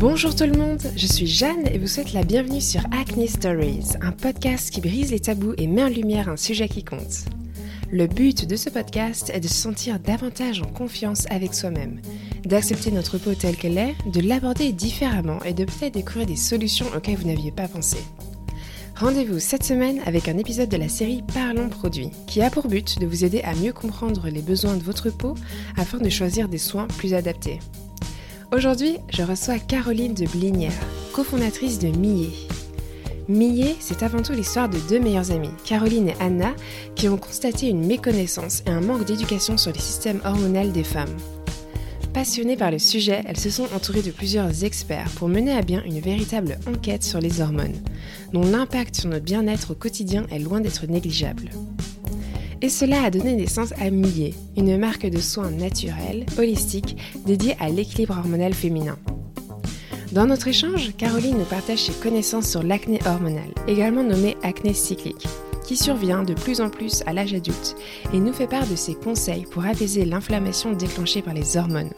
Bonjour tout le monde, je suis Jeanne et vous souhaite la bienvenue sur Acne Stories, un podcast qui brise les tabous et met en lumière un sujet qui compte. Le but de ce podcast est de se sentir davantage en confiance avec soi-même, d'accepter notre peau telle qu'elle est, de l'aborder différemment et de peut-être découvrir des solutions auxquelles vous n'aviez pas pensé. Rendez-vous cette semaine avec un épisode de la série Parlons produits, qui a pour but de vous aider à mieux comprendre les besoins de votre peau afin de choisir des soins plus adaptés. Aujourd'hui, je reçois Caroline de Blinière, cofondatrice de Millet. Millet, c'est avant tout l'histoire de deux meilleures amies, Caroline et Anna, qui ont constaté une méconnaissance et un manque d'éducation sur les systèmes hormonaux des femmes. Passionnées par le sujet, elles se sont entourées de plusieurs experts pour mener à bien une véritable enquête sur les hormones, dont l'impact sur notre bien-être au quotidien est loin d'être négligeable. Et cela a donné naissance à Millet, une marque de soins naturels, holistiques, dédiée à l'équilibre hormonal féminin. Dans notre échange, Caroline nous partage ses connaissances sur l'acné hormonal, également nommé acné cyclique, qui survient de plus en plus à l'âge adulte, et nous fait part de ses conseils pour apaiser l'inflammation déclenchée par les hormones,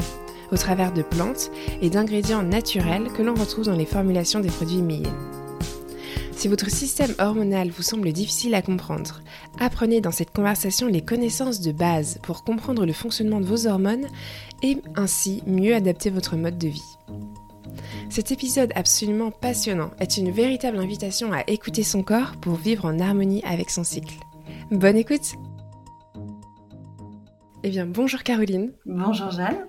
au travers de plantes et d'ingrédients naturels que l'on retrouve dans les formulations des produits Millet. Si votre système hormonal vous semble difficile à comprendre, apprenez dans cette conversation les connaissances de base pour comprendre le fonctionnement de vos hormones et ainsi mieux adapter votre mode de vie. Cet épisode absolument passionnant est une véritable invitation à écouter son corps pour vivre en harmonie avec son cycle. Bonne écoute Eh bien, bonjour Caroline. Bonjour Jeanne.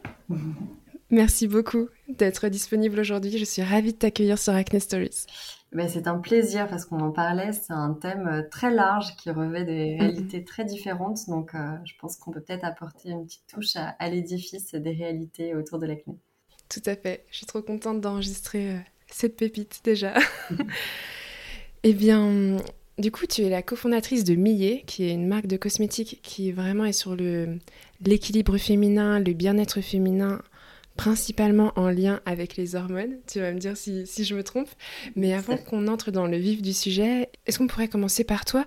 Merci beaucoup d'être disponible aujourd'hui. Je suis ravie de t'accueillir sur Acne Stories. C'est un plaisir parce qu'on en parlait. C'est un thème euh, très large qui revêt des mhm. réalités très différentes. Donc, euh, je pense qu'on peut peut-être apporter une petite touche à, à l'édifice des réalités autour de l'acné. Tout à fait. Je suis trop contente d'enregistrer euh, cette pépite déjà. eh bien, du coup, tu es la cofondatrice de Millet, qui est une marque de cosmétiques qui vraiment est sur l'équilibre féminin, le bien-être féminin, principalement en lien avec les hormones. Tu vas me dire si, si je me trompe. Mais avant qu'on entre dans le vif du sujet, est-ce qu'on pourrait commencer par toi?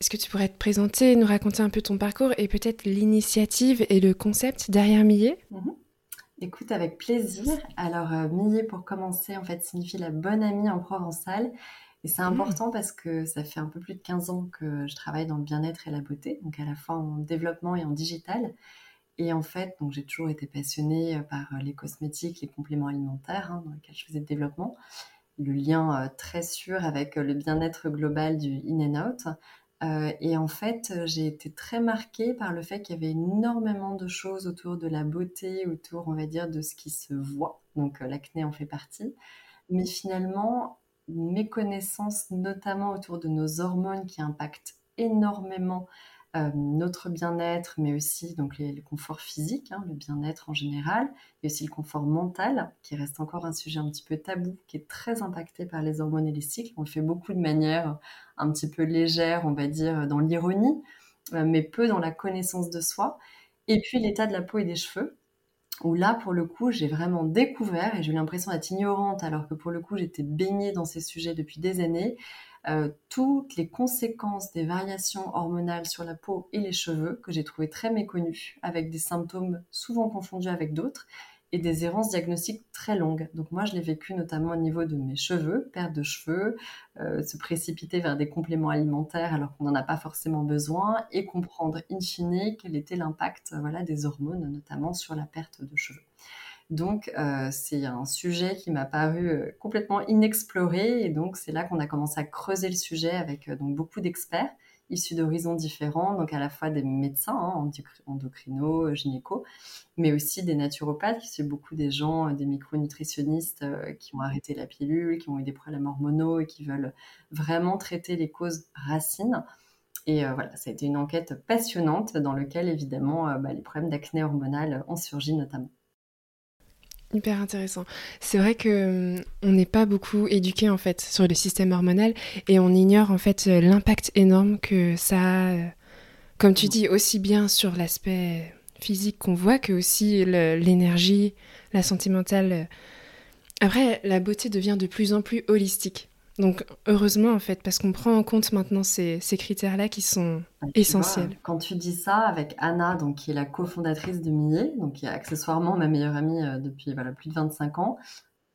Est-ce que tu pourrais te présenter, nous raconter un peu ton parcours et peut-être l'initiative et le concept derrière Millet? Mhm. Écoute, avec plaisir. Alors, euh, Millet, pour commencer, en fait, signifie la bonne amie en provençal. Et c'est mmh. important parce que ça fait un peu plus de 15 ans que je travaille dans le bien-être et la beauté, donc à la fois en développement et en digital. Et en fait, donc j'ai toujours été passionnée euh, par euh, les cosmétiques, les compléments alimentaires, hein, dans lesquels je faisais le développement. Le lien très sûr avec le bien-être global du in and out. Euh, et en fait, j'ai été très marquée par le fait qu'il y avait énormément de choses autour de la beauté, autour, on va dire, de ce qui se voit. Donc euh, l'acné en fait partie. Mais finalement, mes connaissances, notamment autour de nos hormones qui impactent énormément euh, notre bien-être, mais aussi donc les, le confort physique, hein, le bien-être en général, et aussi le confort mental, qui reste encore un sujet un petit peu tabou, qui est très impacté par les hormones et les cycles. On le fait beaucoup de manière un petit peu légère, on va dire, dans l'ironie, euh, mais peu dans la connaissance de soi. Et puis l'état de la peau et des cheveux, où là, pour le coup, j'ai vraiment découvert, et j'ai eu l'impression d'être ignorante, alors que pour le coup, j'étais baignée dans ces sujets depuis des années, euh, toutes les conséquences des variations hormonales sur la peau et les cheveux que j'ai trouvé très méconnues, avec des symptômes souvent confondus avec d'autres et des errances diagnostiques très longues. Donc moi, je l'ai vécu notamment au niveau de mes cheveux, perte de cheveux, euh, se précipiter vers des compléments alimentaires alors qu'on n'en a pas forcément besoin, et comprendre in fine quel était l'impact voilà, des hormones, notamment sur la perte de cheveux. Donc, euh, c'est un sujet qui m'a paru euh, complètement inexploré. Et donc, c'est là qu'on a commencé à creuser le sujet avec euh, donc, beaucoup d'experts issus d'horizons différents, donc à la fois des médecins, hein, endocrinos, gynéco, mais aussi des naturopathes, qui sont beaucoup des gens, des micronutritionnistes qui ont arrêté la pilule, qui ont eu des problèmes hormonaux et qui veulent vraiment traiter les causes racines. Et voilà, ça a été une enquête passionnante dans laquelle, évidemment, bah, les problèmes d'acné hormonal ont surgi notamment. Hyper intéressant. C'est vrai que hum, on n'est pas beaucoup éduqué en fait sur le système hormonal et on ignore en fait euh, l'impact énorme que ça a, euh, comme tu dis, aussi bien sur l'aspect physique qu'on voit que aussi l'énergie, la santé mentale. Après, la beauté devient de plus en plus holistique. Donc heureusement en fait, parce qu'on prend en compte maintenant ces, critères-là qui sont essentiels. quand tu dis ça avec Anna, donc, qui est la cofondatrice de Millet, donc qui est accessoirement ma meilleure amie euh, depuis voilà, plus de 25 ans,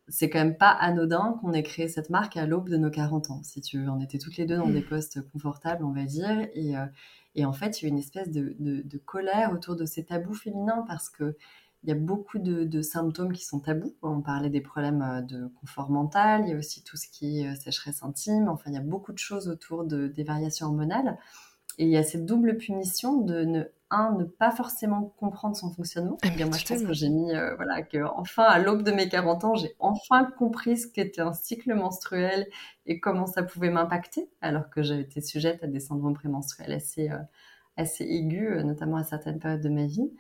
c'est quand même pas anodin qu'on ait créé cette marque à l'aube de nos 40 ans, si tu veux. On était toutes les deux dans des postes confortables, on va dire. Et, et en fait, il y a une espèce de, de, colère autour de ces tabous féminins parce que il y a beaucoup de, symptômes qui sont tabous. On parlait des problèmes euh, de confort mental, il y a aussi tout ce qui est euh, sécheresse intime. Enfin, il y a beaucoup de choses autour de, des variations hormonales. Et il y a cette double punition de ne, un, ne pas forcément comprendre son fonctionnement. Ah, moi, je pense que j'ai mis, euh, voilà, que enfin, à l'aube de mes 40 ans, j'ai enfin compris ce qu'était un cycle menstruel et comment ça pouvait m'impacter, alors que j'ai été sujette à des syndromes prémenstruels assez, assez aigus, notamment à certaines périodes de ma vie.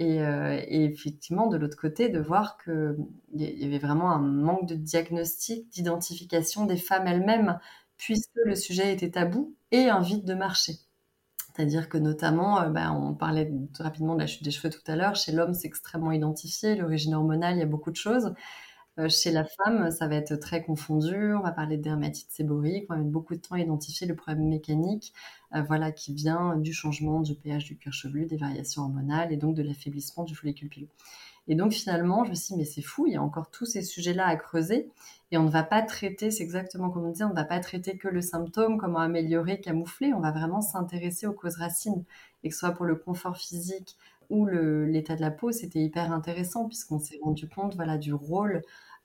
Euh, et, effectivement, de l'autre côté, de voir qu'il y avait vraiment un manque de diagnostic, d'identification des femmes elles-mêmes, puisque le sujet était tabou et un vide de marché. C'est-à-dire que notamment, euh, bah, on parlait rapidement de la chute des cheveux tout à l'heure, chez l'homme c'est extrêmement identifié, l'origine hormonale, il y a beaucoup de choses. Euh, chez la femme, ça va être très confondu. On va parler de dermatite séborique. On va mettre beaucoup de temps à identifier le problème mécanique, euh, voilà, qui vient du changement du pH du cuir chevelu, des variations hormonales et donc de l'affaiblissement du follicule pileux. Et donc finalement, je me suis dit, mais c'est fou, il y a encore tous ces sujets-là à creuser et on ne va pas traiter, c'est exactement comme on disait, on ne va pas traiter que le symptôme, comment améliorer, camoufler, on va vraiment s'intéresser aux causes racines, et que ce soit pour le confort physique ou l'état de la peau, c'était hyper intéressant puisqu'on s'est rendu compte voilà, du rôle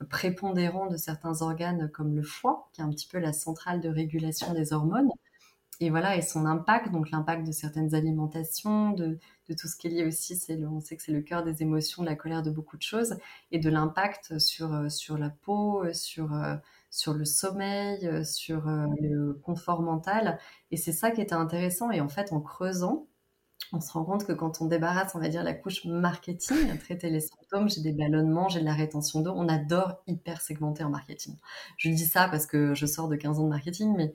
prépondérant de certains organes comme le foie, qui est un petit peu la centrale de régulation des hormones. Et voilà, et son impact, donc l'impact de certaines alimentations, de, tout ce qui est lié aussi, c'est on sait que c'est le cœur des émotions, de la colère, de beaucoup de choses, et de l'impact sur, sur la peau, sur, sur le sommeil, sur le confort mental. Et c'est ça qui était intéressant. Et en fait, en creusant, on se rend compte que quand on débarrasse, on va dire, la couche marketing, traiter les symptômes, j'ai des ballonnements, j'ai de la rétention d'eau, on adore hyper segmenter en marketing. Je dis ça parce que je sors de 15 ans de marketing, mais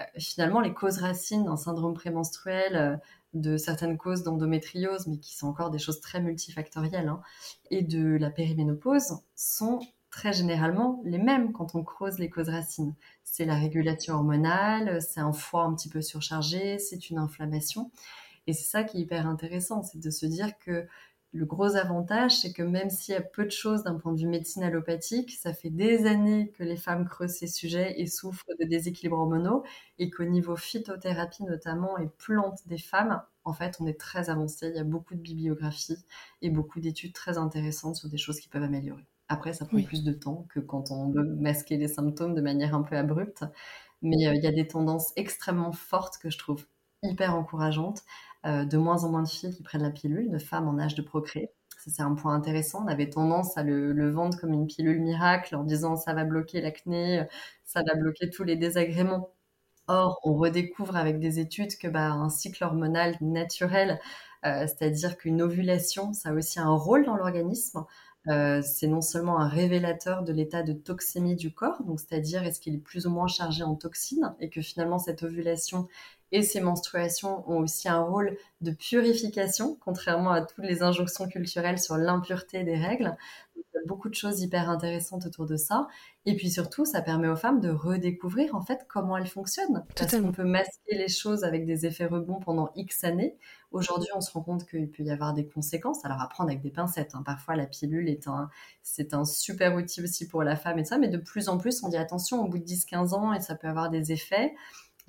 euh, finalement, les causes racines d'un syndrome prémenstruel, euh, de certaines causes d'endométriose, mais qui sont encore des choses très multifactorielles, hein, et de la périménopause, sont très généralement les mêmes quand on creuse les causes racines. C'est la régulation hormonale, c'est un foie un petit peu surchargé, c'est une inflammation. Et c'est ça qui est hyper intéressant, c'est de se dire que le gros avantage, c'est que même s'il y a peu de choses d'un point de vue médecine allopathique, ça fait des années que les femmes creusent ces sujets et souffrent de déséquilibres hormonaux, et qu'au niveau phytothérapie notamment et plantes des femmes, en fait, on est très avancé. Il y a beaucoup de bibliographies et beaucoup d'études très intéressantes sur des choses qui peuvent améliorer. Après, ça prend plus de temps que quand on veut masquer les symptômes de manière un peu abrupte, mais euh, il y a des tendances extrêmement fortes que je trouve hyper encourageantes euh, de moins en moins de filles qui prennent la pilule, de femmes en âge de procréer. Ça, c'est un point intéressant. On avait tendance à le, vendre comme une pilule miracle en disant ça va bloquer l'acné, ça va bloquer tous les désagréments. Or, on redécouvre avec des études que bah, un cycle hormonal naturel, euh, c'est-à-dire qu'une ovulation, ça a aussi un rôle dans l'organisme. Euh, c'est non seulement un révélateur de l'état de toxémie du corps, donc c'est-à-dire est-ce qu'il est plus ou moins chargé en toxines, et que finalement cette ovulation et ces menstruations ont aussi un rôle de purification, contrairement à toutes les injonctions culturelles sur l'impureté des règles. il y a beaucoup de choses hyper intéressantes autour de ça. Et puis surtout, ça permet aux femmes de redécouvrir en fait comment elles fonctionnent. Parce qu'on peut masquer les choses avec des effets rebonds pendant X années. Aujourd'hui, on se rend compte qu'il peut y avoir des conséquences. Alors à prendre avec des pincettes. Hein. Parfois, la pilule est un, c'est un super outil aussi pour la femme et ça. Mais de plus en plus, on dit attention au bout de 10-15 ans et ça peut avoir des effets.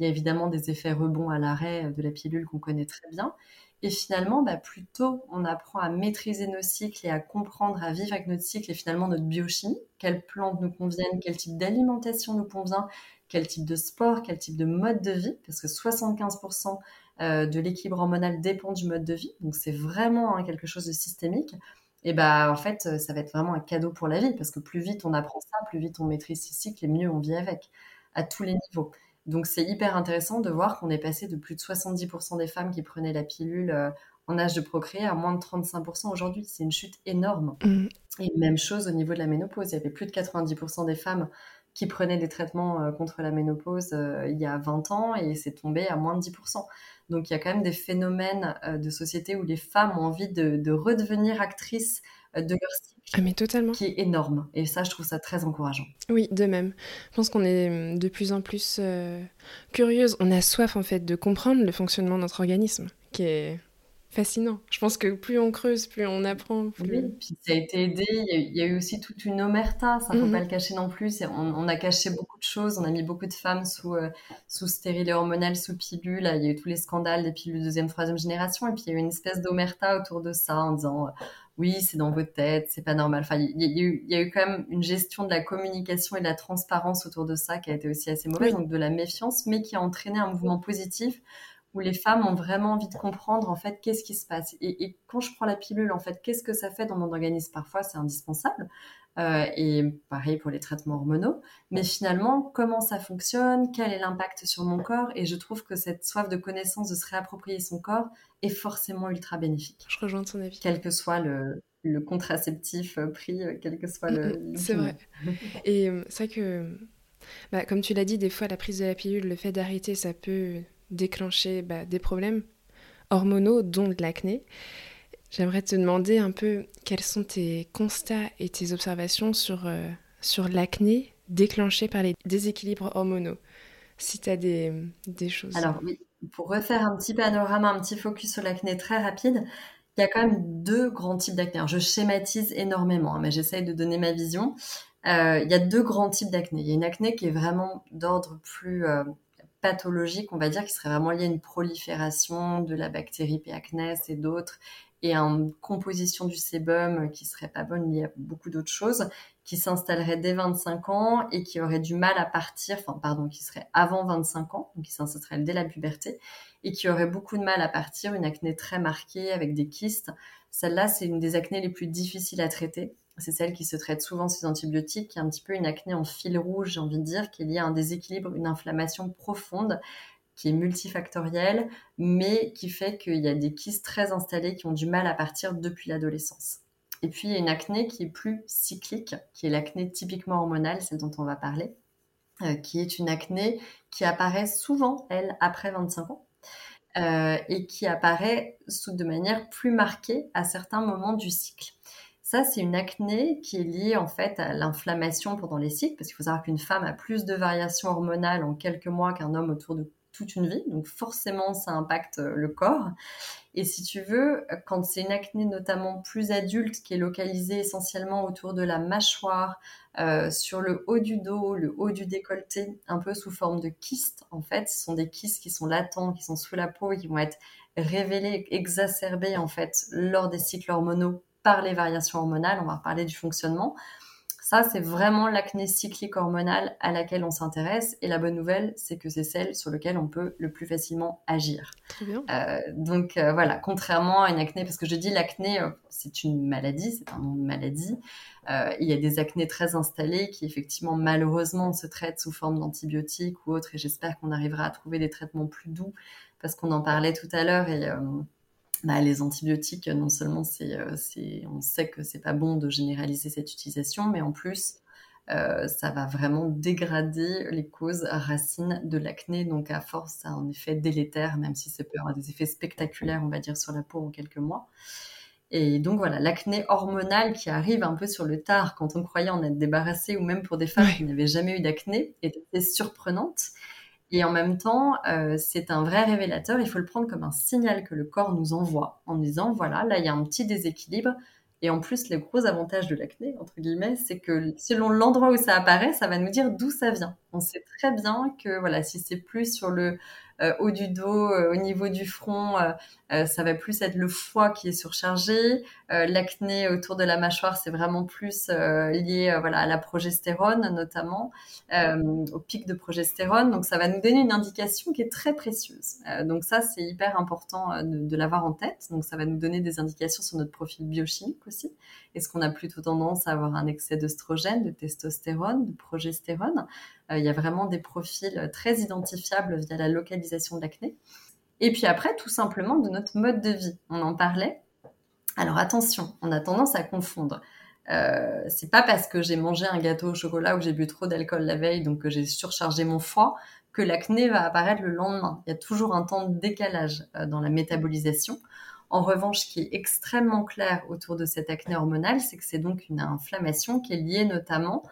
Il y a évidemment des effets rebonds à l'arrêt de la pilule qu'on connaît très bien. Et finalement, bah, plus tôt on apprend à maîtriser nos cycles et à comprendre, à vivre avec notre cycle et finalement notre biochimie, quelles plantes nous conviennent, quel type d'alimentation nous convient, quel type de sport, quel type de mode de vie, parce que 75% euh, de l'équilibre hormonal dépend du mode de vie, donc c'est vraiment hein, quelque chose de systémique. Et bah en fait, ça va être vraiment un cadeau pour la vie, parce que plus vite on apprend ça, plus vite on maîtrise ses cycles et mieux on vit avec, à tous les niveaux. Donc c'est hyper intéressant de voir qu'on est passé de plus de 70% des femmes qui prenaient la pilule euh, en âge de procréer à moins de 35% aujourd'hui. C'est une chute énorme. Mm. Et même chose au niveau de la ménopause. Il y avait plus de 90% des femmes qui prenaient des traitements euh, contre la ménopause euh, il y a 20 ans et c'est tombé à moins de 10%. Donc il y a quand même des phénomènes de société où les femmes ont envie de redevenir actrices de leur cycle. Ah, mais totalement. Qui est énorme. Et ça, je trouve ça très encourageant. Oui, de même. Je pense qu'on est hum, de plus en plus euh, curieuse. On a soif, en fait, de comprendre le fonctionnement de notre organisme, qui est fascinant. Je pense que plus on creuse, plus on apprend. Plus... Oui, puis ça a été aidé. Il y a, eu aussi toute une omerta, ça ne faut mhm. pas le cacher non plus. On, a caché beaucoup de choses. On a mis beaucoup de femmes sous, euh, sous stérilet hormonal, sous pilule. Il y a eu tous les scandales des pilules deuxième, troisième génération. Et puis il y a eu une espèce d'omerta autour de ça en disant oui, c'est dans votre tête, c'est pas normal. Enfin, il y, a eu, quand même une gestion de la communication et de la transparence autour de ça qui a été aussi assez mauvaise, donc de la méfiance, mais qui a entraîné un mouvement positif où les femmes ont vraiment envie de comprendre en fait qu'est-ce qui se passe. Et, quand je prends la pilule, en fait, qu'est-ce que ça fait dans mon organisme? Parfois, c'est indispensable. Euh, et pareil pour les traitements hormonaux. Mais finalement, comment ça fonctionne? Quel est l'impact sur mon corps? Et je trouve que cette soif de connaissance, de se réapproprier son corps, est forcément ultra bénéfique. Je rejoins ton avis. Quel que soit le, le contraceptif euh, pris, euh, quel que soit le. C'est vrai. Et c'est vrai que, bah, comme tu l'as dit, des fois, la prise de la pilule, le fait d'arrêter, ça peut déclencher bah, des problèmes hormonaux, dont de l'acné. J'aimerais te demander un peu quels sont tes constats et tes observations sur, euh, sur l'acné déclenchée par les déséquilibres hormonaux. Si tu as des, des, choses. Alors oui, pour refaire un petit panorama, un petit focus sur l'acné très rapide, il y a quand même deux grands types d'acné. Je schématise énormément, hein, mais j'essaye de donner ma vision. Euh, il y a deux grands types d'acné. Il y a une acné qui est vraiment d'ordre plus euh, pathologique, on va dire, qui serait vraiment lié à une prolifération de la bactérie P. acnes et d'autres, et une composition du sébum qui serait pas bonne liée à beaucoup d'autres choses, qui s'installerait dès 25 ans et qui aurait du mal à partir, enfin pardon, qui serait avant 25 ans, donc qui s'installerait dès la puberté, et qui aurait beaucoup de mal à partir, une acné très marquée avec des kystes. Celle-là, c'est une des acnées les plus difficiles à traiter. C'est celle qui se traite souvent sous antibiotiques, qui est un petit peu une acné en fil rouge, j'ai envie de dire, qu'il y a un déséquilibre, une inflammation profonde qui est multifactorielle, mais qui fait qu'il y a des kystes très installés qui ont du mal à partir depuis l'adolescence. Et puis, il y a une acné qui est plus cyclique, qui est l'acné typiquement hormonale, celle dont on va parler, euh, qui est une acné qui apparaît souvent, elle, après 25 ans, euh, et qui apparaît de manière plus marquée à certains moments du cycle. Ça, c'est une acné qui est liée en fait à l'inflammation pendant les cycles, parce qu'il faut savoir qu'une femme a plus de variations hormonales en quelques mois qu'un homme autour de toute une vie, donc forcément ça impacte euh, le corps. Et si tu veux, quand c'est une acné notamment plus adulte qui est localisée essentiellement autour de la mâchoire, euh, sur le haut du dos, le haut du décolleté, un peu sous forme de kystes, en fait, ce sont des kystes qui sont latents, qui sont sous la peau qui vont être révélés, exacerbés en fait lors des cycles hormonaux par les variations hormonales. On va reparler du fonctionnement. Ça, c'est vraiment l'acné cyclique hormonale à laquelle on s'intéresse. Et la bonne nouvelle, c'est que c'est celle sur laquelle on peut le plus facilement agir. Euh, donc euh, voilà, contrairement à une acné, parce que je dis l'acné, euh, c'est une maladie, c'est un nom de maladie. il y a des acnés très installés qui effectivement malheureusement se traitent sous forme d'antibiotiques ou autres. Et j'espère qu'on arrivera à trouver des traitements plus doux, parce qu'on en parlait tout à l'heure et bah, les antibiotiques, non seulement euh, c'est, on sait que c'est pas bon de généraliser cette utilisation, mais en plus, euh, ça va vraiment dégrader les causes racines de l'acné. Donc, à force, ça a un effet délétère, même si ça peut avoir des effets spectaculaires, on va dire, sur la peau en quelques mois. Et donc voilà, l'acné hormonale qui arrive un peu sur le tard quand on croyait en être débarrassé, ou même pour des femmes qui n'avaient jamais eu d'acné, est assez surprenante. Et en même temps, euh, c'est un vrai révélateur. Il faut le prendre comme un signal que le corps nous envoie en disant voilà, là, il y a un petit déséquilibre. Et en plus, le gros avantage de l'acné, entre guillemets, c'est que selon l'endroit où ça apparaît, ça va nous dire d'où ça vient. On sait très bien que voilà, si c'est plus sur le haut du dos, euh, au niveau du front, euh, ça va plus être le foie qui est surchargé. L'acné autour de la mâchoire, c'est vraiment plus lié voilà, à la progestérone notamment, au pic de progestérone. Donc ça va nous donner une indication qui est très précieuse. donc ça, c'est hyper important de, de l'avoir en tête. Donc ça va nous donner des indications sur notre profil biochimique aussi. Est-ce qu'on a plutôt tendance à avoir un excès d'œstrogène, de testostérone, de progestérone? euh, Il y a vraiment des profils très identifiables via la localisation de l'acné. Et puis après, tout simplement de notre mode de vie. On en parlait. Alors attention, on a tendance à confondre. Euh, c'est pas parce que j'ai mangé un gâteau au chocolat ou j'ai bu trop d'alcool la veille, donc que j'ai surchargé mon foie, que l'acné va apparaître le lendemain. Il y a toujours un temps de décalage euh, dans la métabolisation. En revanche, ce qui est extrêmement clair autour de cette acné hormonale, c'est que c'est donc une inflammation qui est liée notamment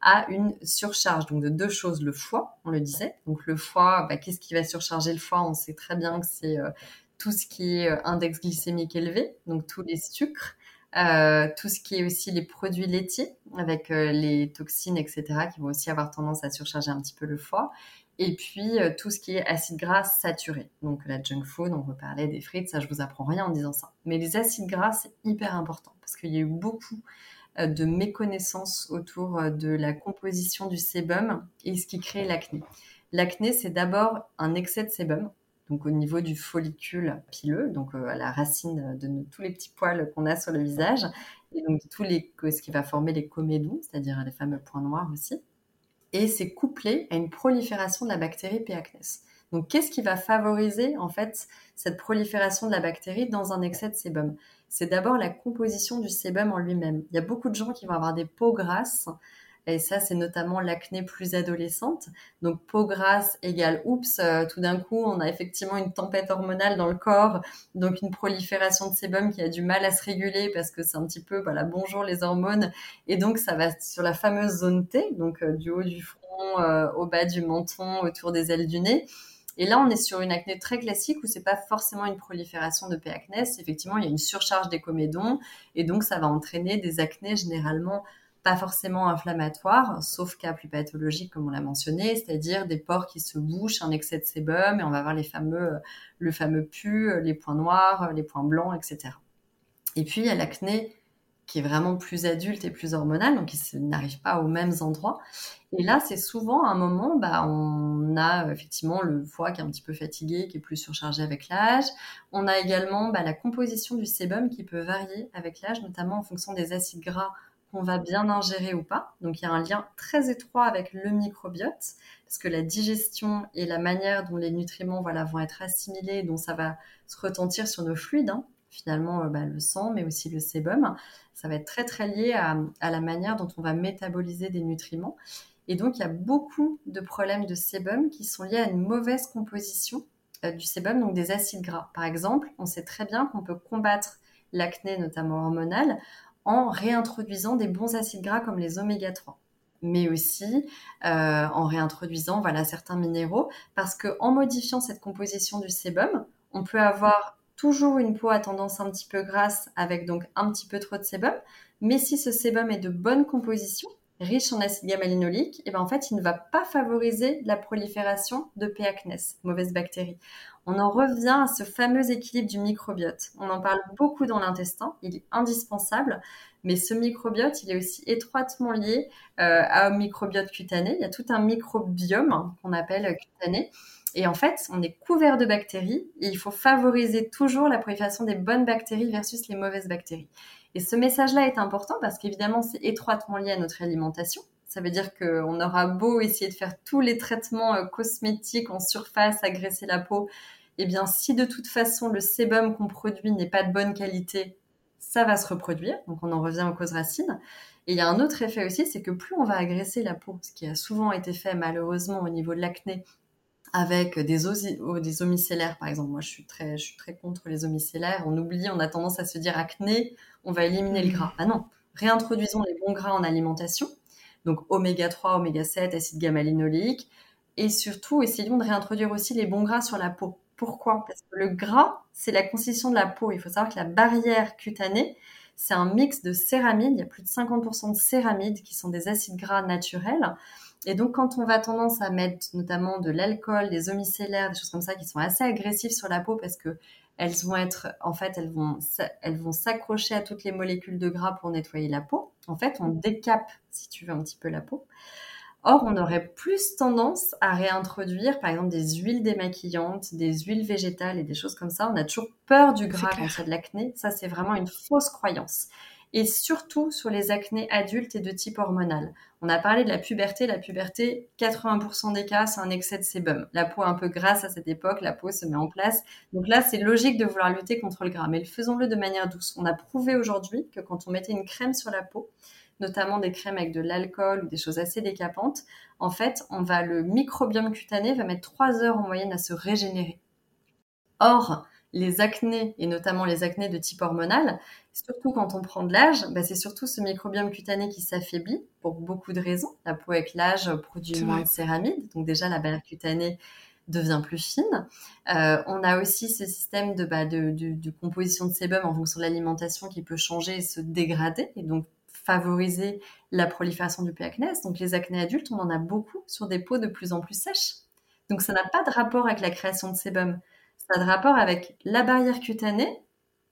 à une surcharge. Donc de deux choses, le foie, on le disait. Donc le foie, bah, qu'est-ce qui va surcharger le foie? On sait très bien que c'est euh, tout ce qui est index glycémique élevé, donc tous les sucres, euh, tout ce qui est aussi les produits laitiers avec euh, les toxines, etc., qui vont aussi avoir tendance à surcharger un petit peu le foie. Et puis euh, tout ce qui est acide gras saturé, donc la junk food, on reparlait des frites, ça je vous apprends rien en disant ça. Mais les acides gras, c'est hyper important parce qu'il y a eu beaucoup de méconnaissances autour de la composition du sébum et ce qui crée l'acné. L'acné, c'est d'abord un excès de sébum donc au niveau du follicule pileux, donc euh, à la racine de tous les petits poils qu'on a sur le visage, et donc tous les, ce qui va former les comédons, c'est-à-dire les fameux points noirs aussi. Et c'est couplé à une prolifération de la bactérie P. acnes. Donc qu'est-ce qui va favoriser en fait cette prolifération de la bactérie dans un excès de sébum? C'est d'abord la composition du sébum en lui-même. Il y a beaucoup de gens qui vont avoir des peaux grasses et ça, c'est notamment l'acné plus adolescente. Donc, peau grasse égale oups, euh, tout d'un coup, on a effectivement une tempête hormonale dans le corps, donc une prolifération de sébum qui a du mal à se réguler parce que c'est un petit peu, voilà, bonjour les hormones. Et donc, ça va sur la fameuse zone T, donc euh, du haut du front euh, au bas du menton, autour des ailes du nez. Et là, on est sur une acné très classique où c'est pas forcément une prolifération de P. acnes. Effectivement, il y a une surcharge des comédons et donc ça va entraîner des acnés généralement pas forcément inflammatoire, sauf cas plus pathologique comme on l'a mentionné, c'est-à-dire des pores qui se bouchent, un excès de sébum, et on va avoir les fameux, le fameux pu, les points noirs, les points blancs, etc. Et puis il y a l'acné qui est vraiment plus adulte et plus hormonal, donc qui n'arrive pas aux mêmes endroits. Et là, c'est souvent un moment, bah, on a effectivement le foie qui est un petit peu fatigué, qui est plus surchargé avec l'âge. On a également bah, la composition du sébum qui peut varier avec l'âge, notamment en fonction des acides gras qu'on va bien ingérer ou pas. Donc il y a un lien très étroit avec le microbiote, parce que la digestion et la manière dont les nutriments voilà, vont être assimilés, dont ça va se retentir sur nos fluides, hein. finalement euh, bah, le sang, mais aussi le sébum, ça va être très très lié à, la manière dont on va métaboliser des nutriments. Et donc il y a beaucoup de problèmes de sébum qui sont liés à une mauvaise composition euh, du sébum, donc des acides gras. Par exemple, on sait très bien qu'on peut combattre l'acné, notamment hormonal, en réintroduisant des bons acides gras comme les oméga 3 mais aussi euh, en réintroduisant voilà certains minéraux parce que en modifiant cette composition du sébum, on peut avoir toujours une peau à tendance un petit peu grasse avec donc un petit peu trop de sébum, mais si ce sébum est de bonne composition, riche en acide gamma-linoléique, et eh ben en fait, il ne va pas favoriser la prolifération de P. acnes, mauvaise bactérie. On en revient à ce fameux équilibre du microbiote. On en parle beaucoup dans l'intestin, il est indispensable, mais ce microbiote, il est aussi étroitement lié euh, au microbiote cutané. Il y a tout un microbiome qu'on appelle cutané. Et en fait, on est couvert de bactéries et il faut favoriser toujours la prolifération des bonnes bactéries versus les mauvaises bactéries. Et ce message-là est important parce qu'évidemment, c'est étroitement lié à notre alimentation. Ça veut dire qu'on aura beau essayer de faire tous les traitements euh, cosmétiques en surface, agresser la peau, eh bien, si de toute façon le sébum qu'on produit n'est pas de bonne qualité, ça va se reproduire. Donc, on en revient aux causes racines. Et il y a un autre effet aussi, c'est que plus on va agresser la peau, ce qui a souvent été fait malheureusement au niveau de l'acné avec des, des omicellaires, par exemple. Moi, je suis, très, je suis très contre les omicellaires. On oublie, on a tendance à se dire acné, on va éliminer le gras. Ah non, réintroduisons les bons gras en alimentation. Donc oméga 3, oméga 7, acide gamma-linoléique. Et surtout, essayons de réintroduire aussi les bons gras sur la peau. Pourquoi? Parce que le gras, c'est la constitution de la peau. Il faut savoir que la barrière cutanée, c'est un mix de céramides. Il y a plus de 50% de céramides qui sont des acides gras naturels. Et donc, quand on va tendance à mettre notamment de l'alcool, des omicellaires, des choses comme ça qui sont assez agressives sur la peau parce que elles vont être, en fait, elles vont, elles vont s'accrocher à toutes les molécules de gras pour nettoyer la peau. En fait, on décape, si tu veux, un petit peu la peau. Or, on aurait plus tendance à réintroduire, par exemple, des huiles démaquillantes, des huiles végétales et des choses comme ça. On a toujours peur du gras quand a de l'acné. Ça, c'est vraiment une fausse croyance et surtout sur les acnés adultes et de type hormonal. On a parlé de la puberté. La puberté, 80% des cas, c'est un excès de sébum. La peau est un peu grasse à cette époque, la peau se met en place. Donc là, c'est logique de vouloir lutter contre le gras, mais faisons-le de manière douce. On a prouvé aujourd'hui que quand on mettait une crème sur la peau, notamment des crèmes avec de l'alcool ou des choses assez décapantes, en fait, on va le microbiome cutané va mettre 3 heures en moyenne à se régénérer. Or, les acnés, et notamment les acnés de type hormonal, surtout quand on prend de l'âge, bah, c'est surtout ce microbiome cutané qui s'affaiblit pour beaucoup de raisons. La peau avec l'âge produit moins de céramides, donc déjà la barrière cutanée devient plus fine. Euh, on a aussi ce système de, bah, de, de, composition de sébum en fonction de l'alimentation qui peut changer et se dégrader, et donc favoriser la prolifération du P. Donc les acnés adultes, on en a beaucoup sur des peaux de plus en plus sèches. Donc ça n'a pas de rapport avec la création de sébum, ça a de rapport avec la barrière cutanée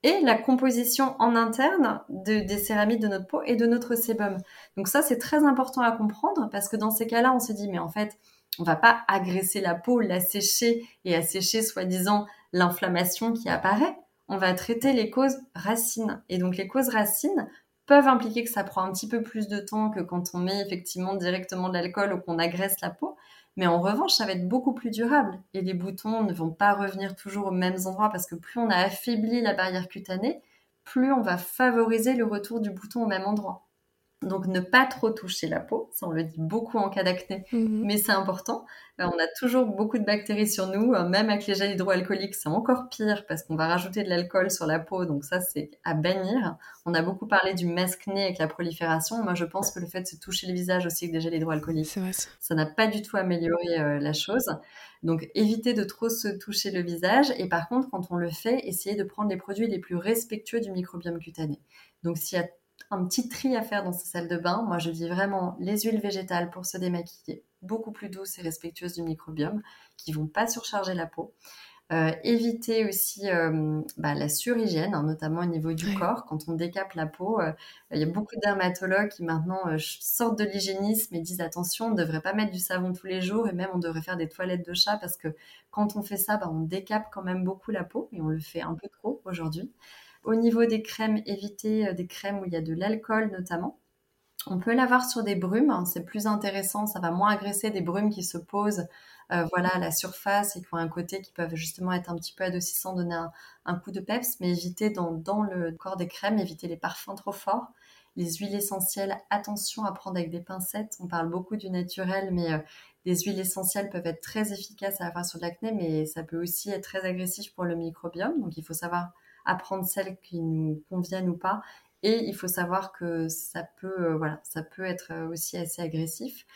et la composition en interne des céramides de notre peau et de notre sébum. Donc ça, c'est très important à comprendre parce que dans ces cas-là, on se dit, mais en fait, on va pas agresser la peau, la sécher et assécher soi-disant l'inflammation qui apparaît. On va traiter les causes racines. Et donc les causes racines peuvent impliquer que ça prend un petit peu plus de temps que quand on met effectivement directement de l'alcool ou qu'on agresse la peau. Mais en revanche, ça va être beaucoup plus durable et les boutons ne vont pas revenir toujours aux mêmes endroits parce que plus on a affaibli la barrière cutanée, plus on va favoriser le retour du bouton au même endroit. Donc ne pas trop toucher la peau, ça on le dit beaucoup en cas d'acné, mhm. mais c'est important. Euh, on a toujours beaucoup de bactéries sur nous, euh, même avec les gels hydroalcooliques, c'est encore pire parce qu'on va rajouter de l'alcool sur la peau, donc ça c'est à bannir. On a beaucoup parlé du masque-nez avec la prolifération. Moi je pense que le fait de se toucher le visage aussi avec des gels hydroalcooliques, ça n'a pas du tout amélioré euh, la chose. Donc évitez de trop se toucher le visage et par contre quand on le fait, essayez de prendre les produits les plus respectueux du microbiome cutané. Donc s'il y a un petit tri à faire dans sa salle de bain. Moi, je dis vraiment les huiles végétales pour se démaquiller, beaucoup plus douces et respectueuses du microbiome, qui vont pas surcharger la peau. Euh, éviter aussi euh, bah, la surhygiène, hein, notamment au niveau du corps. Quand on décape la peau, euh, il y a beaucoup de dermatologues qui maintenant sortent de l'hygiénisme et disent attention, on ne devrait pas mettre du savon tous les jours et même on devrait faire des toilettes de chat parce que quand on fait ça, bah, on décape quand même beaucoup la peau et on le fait un peu trop aujourd'hui. Au niveau des crèmes, évitez euh, des crèmes où il y a de l'alcool notamment. On peut l'avoir sur des brumes, hein, c'est plus intéressant, ça va moins agresser des brumes qui se posent euh, voilà, à la surface et qui ont un côté qui peuvent justement être un petit peu adoucissants, donner un, coup de peps, mais évitez dans, le corps des crèmes, évitez les parfums trop forts. Les huiles essentielles, attention à prendre avec des pincettes. On parle beaucoup du naturel, mais euh, les huiles essentielles peuvent être très efficaces à la fois sur l'acné, mais ça peut aussi être très agressif pour le microbiome. Donc il faut savoir à prendre celles qui nous conviennent ou pas. Et il faut savoir que ça peut, euh, voilà, ça peut être euh, aussi assez agressif.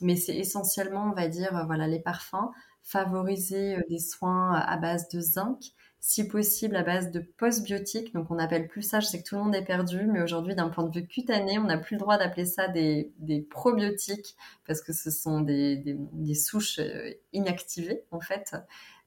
Mais c'est essentiellement, on va dire, euh, voilà, les parfums, favoriser des soins à base de zinc, si possible à base de postbiotiques. Donc on appelle plus ça, je sais que tout le monde est perdu, mais aujourd'hui d'un point de vue cutané, on n'a plus le droit d'appeler ça des, probiotiques parce que ce sont des, souches inactivées en fait.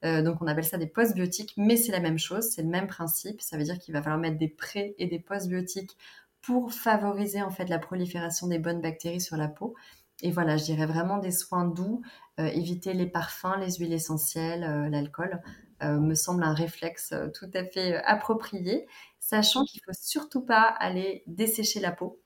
Euh, donc on appelle ça des postbiotiques, mais c'est la même chose, c'est le même principe. Ça veut dire qu'il va falloir mettre des pré et des postbiotiques pour favoriser en fait la prolifération des bonnes bactéries sur la peau. Et voilà, je dirais vraiment des soins doux, euh, éviter les parfums, les huiles essentielles, euh, l'alcool, me semble un réflexe tout à fait approprié, sachant qu'il faut surtout pas aller dessécher la peau.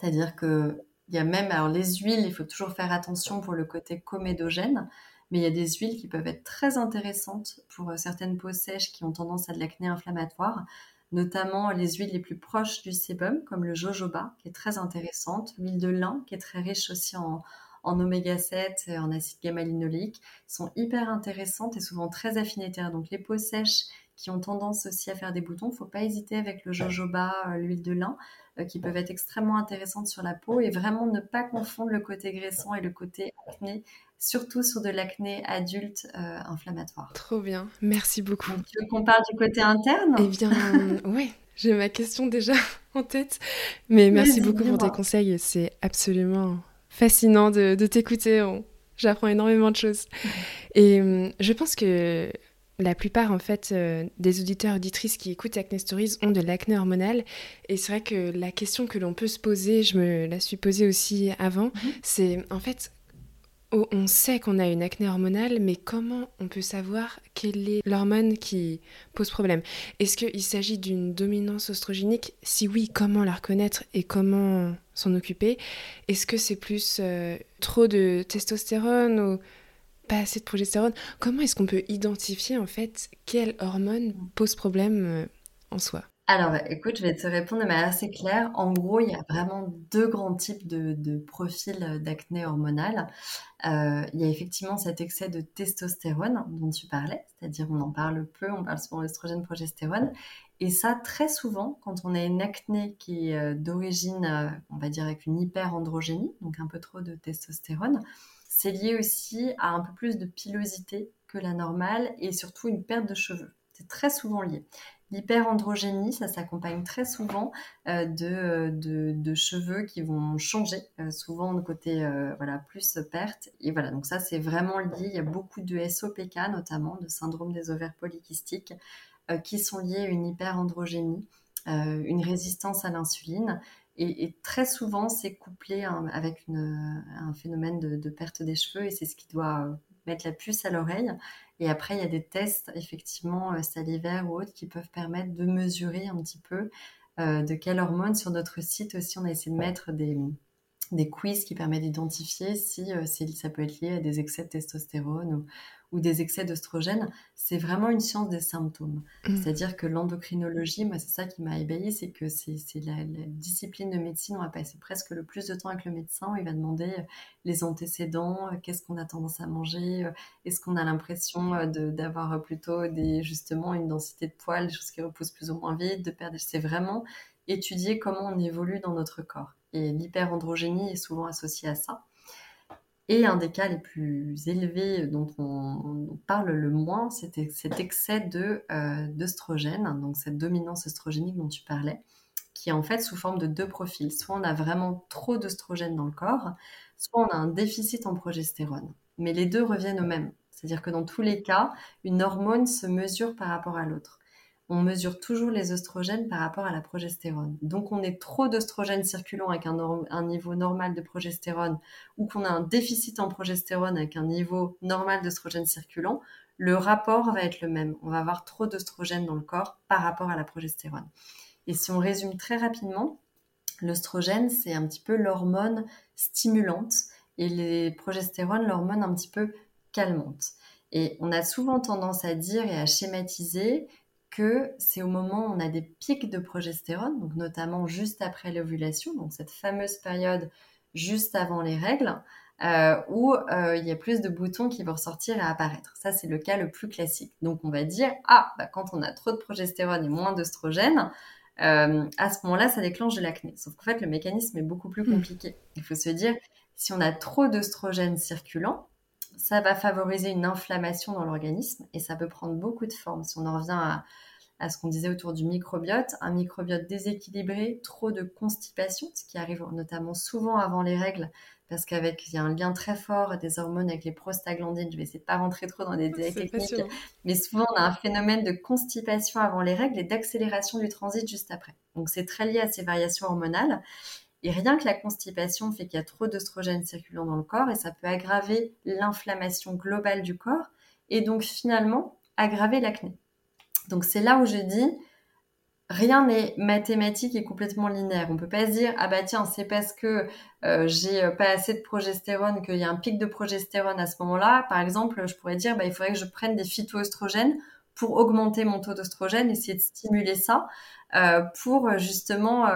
C'est-à-dire que il y a même, alors les huiles, il faut toujours faire attention pour le côté comédogène mais il y a des huiles qui peuvent être très intéressantes pour euh, certaines peaux sèches qui ont tendance à de l'acné inflammatoire, notamment les huiles les plus proches du sébum, comme le jojoba, qui est très intéressante, l'huile de lin, qui est très riche aussi en, oméga 7 et en acide gamma-linoléique, sont hyper intéressantes et souvent très affinitaires. Donc les peaux sèches qui ont tendance aussi à faire des boutons, faut pas hésiter avec le jojoba, euh, l'huile de lin, euh, qui peuvent être extrêmement intéressantes sur la peau et vraiment ne pas confondre le côté graissant et le côté acné surtout sur de l'acné adulte euh, inflammatoire. Trop bien, merci beaucoup. tu veux qu'on parle du côté interne? Eh bien, oui, j'ai ma question déjà en tête. Mais merci beaucoup pour tes conseils, c'est absolument fascinant de, t'écouter. J'apprends énormément de choses. Et hum, je pense que la plupart en fait euh, des auditeurs auditrices qui écoutent Acne Stories ont de l'acné hormonal et c'est vrai que la question que l'on peut se poser, je me la suis posée aussi avant, mhm. c'est en fait Oh, on sait qu'on a une acné hormonale, mais comment on peut savoir quelle est l'hormone qui pose problème? Est-ce qu'il s'agit d'une dominance oestrogénique? Si oui, comment la reconnaître et comment s'en occuper Est-ce que c'est plus euh, trop de testostérone ou pas assez de progestérone? Comment est-ce qu'on peut identifier en fait quelle hormone pose problème euh, en soi? Alors, écoute, je vais te répondre de manière assez claire. En gros, il y a vraiment deux grands types de, profils d'acné hormonal. Euh, il y a effectivement cet excès de testostérone dont tu parlais, c'est-à-dire on en parle peu, on parle souvent d'œstrogène, progestérone. Et ça, très souvent, quand on a une acné qui est euh, d'origine, euh, on va dire avec une hyperandrogénie, donc un peu trop de testostérone, c'est lié aussi à un peu plus de pilosité que la normale et surtout une perte de cheveux. C'est très souvent lié. L'hyperandrogénie, ça s'accompagne très souvent euh, de, cheveux qui vont changer, souvent de côté voilà, plus perte. Et voilà, donc ça c'est vraiment lié. Il y a beaucoup de SOPK notamment, de syndrome des ovaires polykystiques, qui sont liés à une hyperandrogénie, une résistance à l'insuline et, très souvent, c'est couplé avec un phénomène de, perte des cheveux et c'est ce qui doit euh, mettre la puce à l'oreille. Et après, il y a des tests, effectivement, euh, salivaires ou autres, qui peuvent permettre de mesurer un petit peu euh, de quelle hormone sur notre site aussi. On a essayé de mettre des, des quiz qui permettent d'identifier si, ça peut être lié à des excès de testostérone ou, ou des excès d'oestrogène, c'est vraiment une science des symptômes. Mmh. C'est-à-dire que l'endocrinologie, moi, c'est ça qui m'a ébahie, c'est que c'est la, discipline de médecine, on va passer presque le plus de temps avec le médecin, il va demander euh, les antécédents, euh, qu'est-ce qu'on a tendance à manger, euh, est-ce qu'on a l'impression d'avoir plutôt des, justement une densité de poils, des choses qui repoussent plus ou moins vite, de perdre. C'est vraiment étudier comment on évolue dans notre corps. Et l'hyperandrogénie est souvent associée à ça. Et un des cas les plus élevés dont on, parle le moins, c'était cet excès de euh, donc cette dominance œstrogénique dont tu parlais, qui est en fait sous forme de deux profils. Soit on a vraiment trop d'œstrogène dans le corps, soit on a un déficit en progestérone. Mais les deux reviennent au même. C'est-à-dire que dans tous les cas, une hormone se mesure par rapport à l'autre on mesure toujours les oestrogènes par rapport à la progestérone. Donc on est trop d'oestrogènes circulant avec un, niveau normal de progestérone ou qu'on a un déficit en progestérone avec un niveau normal d'oestrogène circulant, le rapport va être le même. On va avoir trop d'oestrogènes dans le corps par rapport à la progestérone. Et si on résume très rapidement, l'oestrogène, c'est un petit peu l'hormone stimulante et les progestérones, l'hormone un petit peu calmante. Et on a souvent tendance à dire et à schématiser que c'est au moment où on a des pics de progestérone, donc notamment juste après l'ovulation, donc cette fameuse période juste avant les règles, euh, où euh, il y a plus de boutons qui vont ressortir et apparaître. Ça, c'est le cas le plus classique. Donc, on va dire, ah, bah, quand on a trop de progestérone et moins d'œstrogène, euh, à ce moment-là, ça déclenche de l'acné. Sauf qu'en fait, le mécanisme est beaucoup plus hmm. compliqué. Il faut se dire, si on a trop d'œstrogène circulant, ça va favoriser une inflammation dans l'organisme et ça peut prendre beaucoup de formes. Si on en revient à, à ce qu'on disait autour du microbiote, un microbiote déséquilibré, trop de constipation, ce qui arrive notamment souvent avant les règles, parce qu'avec il y a un lien très fort des hormones avec les prostaglandines. Je vais essayer de pas rentrer trop dans les détails techniques, mais souvent on a un phénomène de constipation avant les règles et d'accélération du transit juste après. Donc c'est très lié à ces variations hormonales. Et rien que la constipation fait qu'il y a trop d'œstrogènes circulant dans le corps et ça peut aggraver l'inflammation globale du corps et donc finalement aggraver l'acné. Donc c'est là où je dis, rien n'est mathématique et complètement linéaire. On peut pas se dire, ah bah tiens, c'est parce que euh, j'ai pas assez de progestérone qu'il y a un pic de progestérone à ce moment-là. Par exemple, je pourrais dire, bah, il faudrait que je prenne des phytoestrogènes pour augmenter mon taux d'oestrogène, essayer de stimuler ça euh, pour justement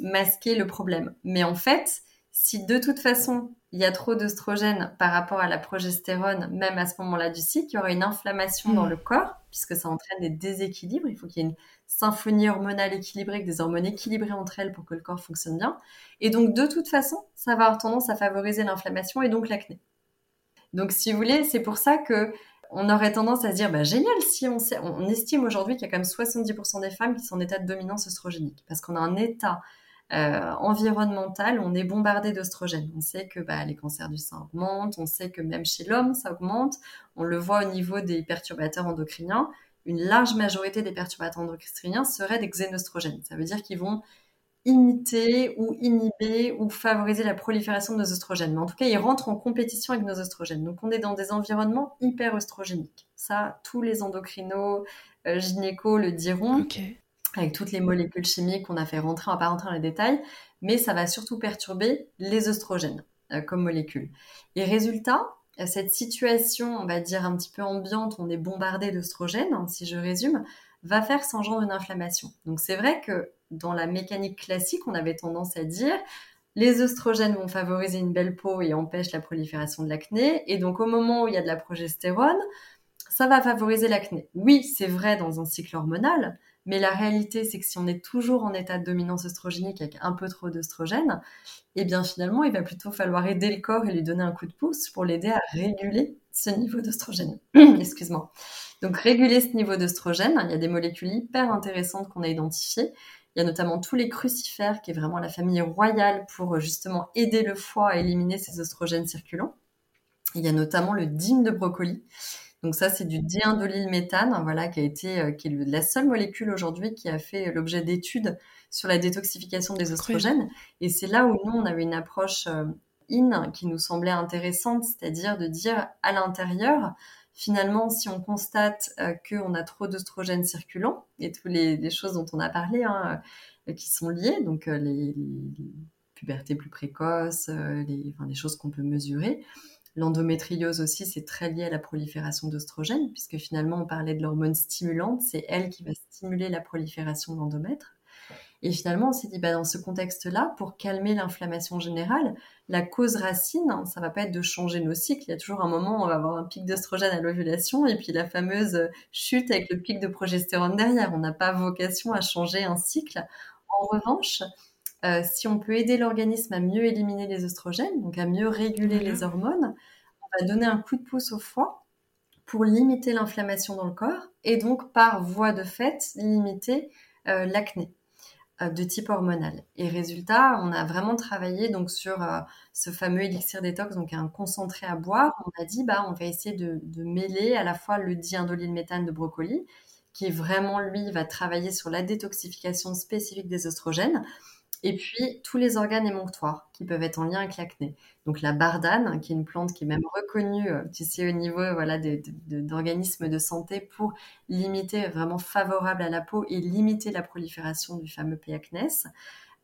masquer le problème. Mais en fait, si de toute façon il y a trop d'œstrogène par rapport à la progestérone, même à ce moment-là du cycle, il y aura une inflammation dans mm. le corps, puisque ça entraîne des déséquilibres. Il faut qu'il y ait une symphonie hormonale équilibrée, avec des hormones équilibrées entre elles pour que le corps fonctionne bien. Et donc, de toute façon, ça va avoir tendance à favoriser l'inflammation et donc l'acné. Donc, si vous voulez, c'est pour ça que on aurait tendance à se dire, bah, génial, si on, estime aujourd'hui qu'il y a quand même 70% des femmes qui sont en état de dominance oestrogénique, parce qu'on a un état euh, environnementale, on est bombardé d'oestrogènes. On sait que bah, les cancers du sein augmentent, on sait que même chez l'homme, ça augmente. On le voit au niveau des perturbateurs endocriniens. Une large majorité des perturbateurs endocriniens seraient des xénostrogènes. Ça veut dire qu'ils vont imiter ou inhiber ou favoriser la prolifération de nos oestrogènes. Mais en tout cas, ils rentrent en compétition avec nos oestrogènes. Donc, on est dans des environnements hyper oestrogéniques. Ça, tous les endocrinos, euh, gynécos le diront avec toutes les molécules chimiques qu'on a fait rentrer, on va pas rentrer dans les détails, mais ça va surtout perturber les oestrogènes euh, comme molécules. Et résultat, cette situation, on va dire un petit peu ambiante, on est bombardé d'oestrogènes, hein, si je résume, va faire s'engendre une inflammation. Donc c'est vrai que dans la mécanique classique, on avait tendance à dire les oestrogènes vont favoriser une belle peau et empêchent la prolifération de l'acné, et donc au moment où il y a de la progestérone, ça va favoriser l'acné. Oui, c'est vrai dans un cycle hormonal, mais la réalité, c'est que si on est toujours en état de dominance oestrogénique avec un peu trop d'œstrogène, eh bien finalement, il va plutôt falloir aider le corps et lui donner un coup de pouce pour l'aider à réguler ce niveau d'oestrogène. Excuse-moi. Donc réguler ce niveau d'oestrogène, il y a des molécules hyper intéressantes qu'on a identifiées. Il y a notamment tous les crucifères, qui est vraiment la famille royale pour justement aider le foie à éliminer ces oestrogènes circulants. Il y a notamment le dîme de brocoli. Donc ça, c'est du diindolylméthane, voilà, qui a été, euh, qui est la seule molécule aujourd'hui qui a fait l'objet d'études sur la détoxification des oestrogènes. Et c'est là où nous, on avait une approche euh, in qui nous semblait intéressante, c'est-à-dire de dire à l'intérieur, finalement, si on constate euh, qu'on a trop d'oestrogènes circulants et toutes les, choses dont on a parlé hein, euh, qui sont liées, donc euh, les, pubertés plus précoces, les, choses qu'on peut mesurer. L'endométriose aussi, c'est très lié à la prolifération d'oestrogènes, puisque finalement, on parlait de l'hormone stimulante, c'est elle qui va stimuler la prolifération de l'endomètre. Et finalement, on s'est dit, bah, dans ce contexte-là, pour calmer l'inflammation générale, la cause racine, hein, ça va pas être de changer nos cycles. Il y a toujours un moment où on va avoir un pic d'oestrogène à l'ovulation et puis la fameuse chute avec le pic de progestérone derrière. On n'a pas vocation à changer un cycle. En revanche, euh, si on peut aider l'organisme à mieux éliminer les oestrogènes, donc à mieux réguler les hormones, on va donner un coup de pouce au foie pour limiter l'inflammation dans le corps et donc par voie de fait limiter euh, l'acné. Euh, de type hormonal. Et résultat, on a vraiment travaillé donc sur euh, ce fameux élixir détox, donc un concentré à boire. On a dit, bah, on va essayer de, mêler à la fois le diindolylméthane de brocoli, qui vraiment, lui, va travailler sur la détoxification spécifique des oestrogènes, et puis, tous les organes émonctoires qui peuvent être en lien avec l'acné. Donc, la bardane, qui est une plante qui est même reconnue, euh, tu au niveau voilà, d'organismes de, santé pour limiter, vraiment favorable à la peau et limiter la prolifération du fameux P.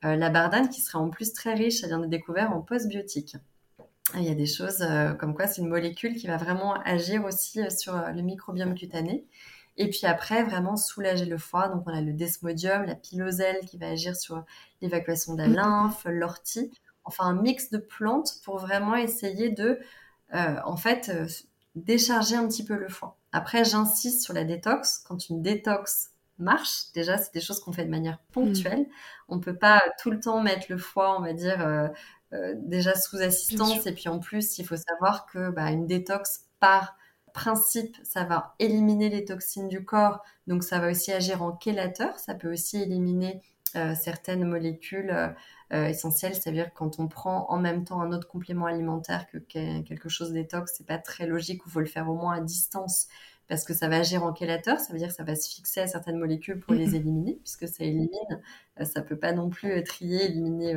Euh, la bardane qui serait en plus très riche, elle vient de découvert en postbiotique. Il y a des choses euh, comme quoi c'est une molécule qui va vraiment agir aussi sur le microbiome cutané. Et puis après, vraiment soulager le foie. Donc, on a le desmodium, la piloselle qui va agir sur l'évacuation de la mhm. lymphe, l'ortie. Enfin, un mix de plantes pour vraiment essayer de, euh, en fait, euh, décharger un petit peu le foie. Après, j'insiste sur la détox. Quand une détox marche, déjà, c'est des choses qu'on fait de manière ponctuelle. Mhm. On ne peut pas tout le temps mettre le foie, on va dire, euh, déjà sous assistance. Et puis en plus, il faut savoir que bah, une détox par principe, ça va éliminer les toxines du corps, donc ça va aussi agir en chélateur, ça peut aussi éliminer euh, certaines molécules euh, euh, essentielles, c'est-à-dire quand on prend en même temps un autre complément alimentaire que quelque chose détox, c'est pas très logique, il faut le faire au moins à distance parce que ça va agir en chélateur, ça veut dire que ça va se fixer à certaines molécules pour les éliminer, puisque ça élimine, ça peut pas non plus trier, éliminer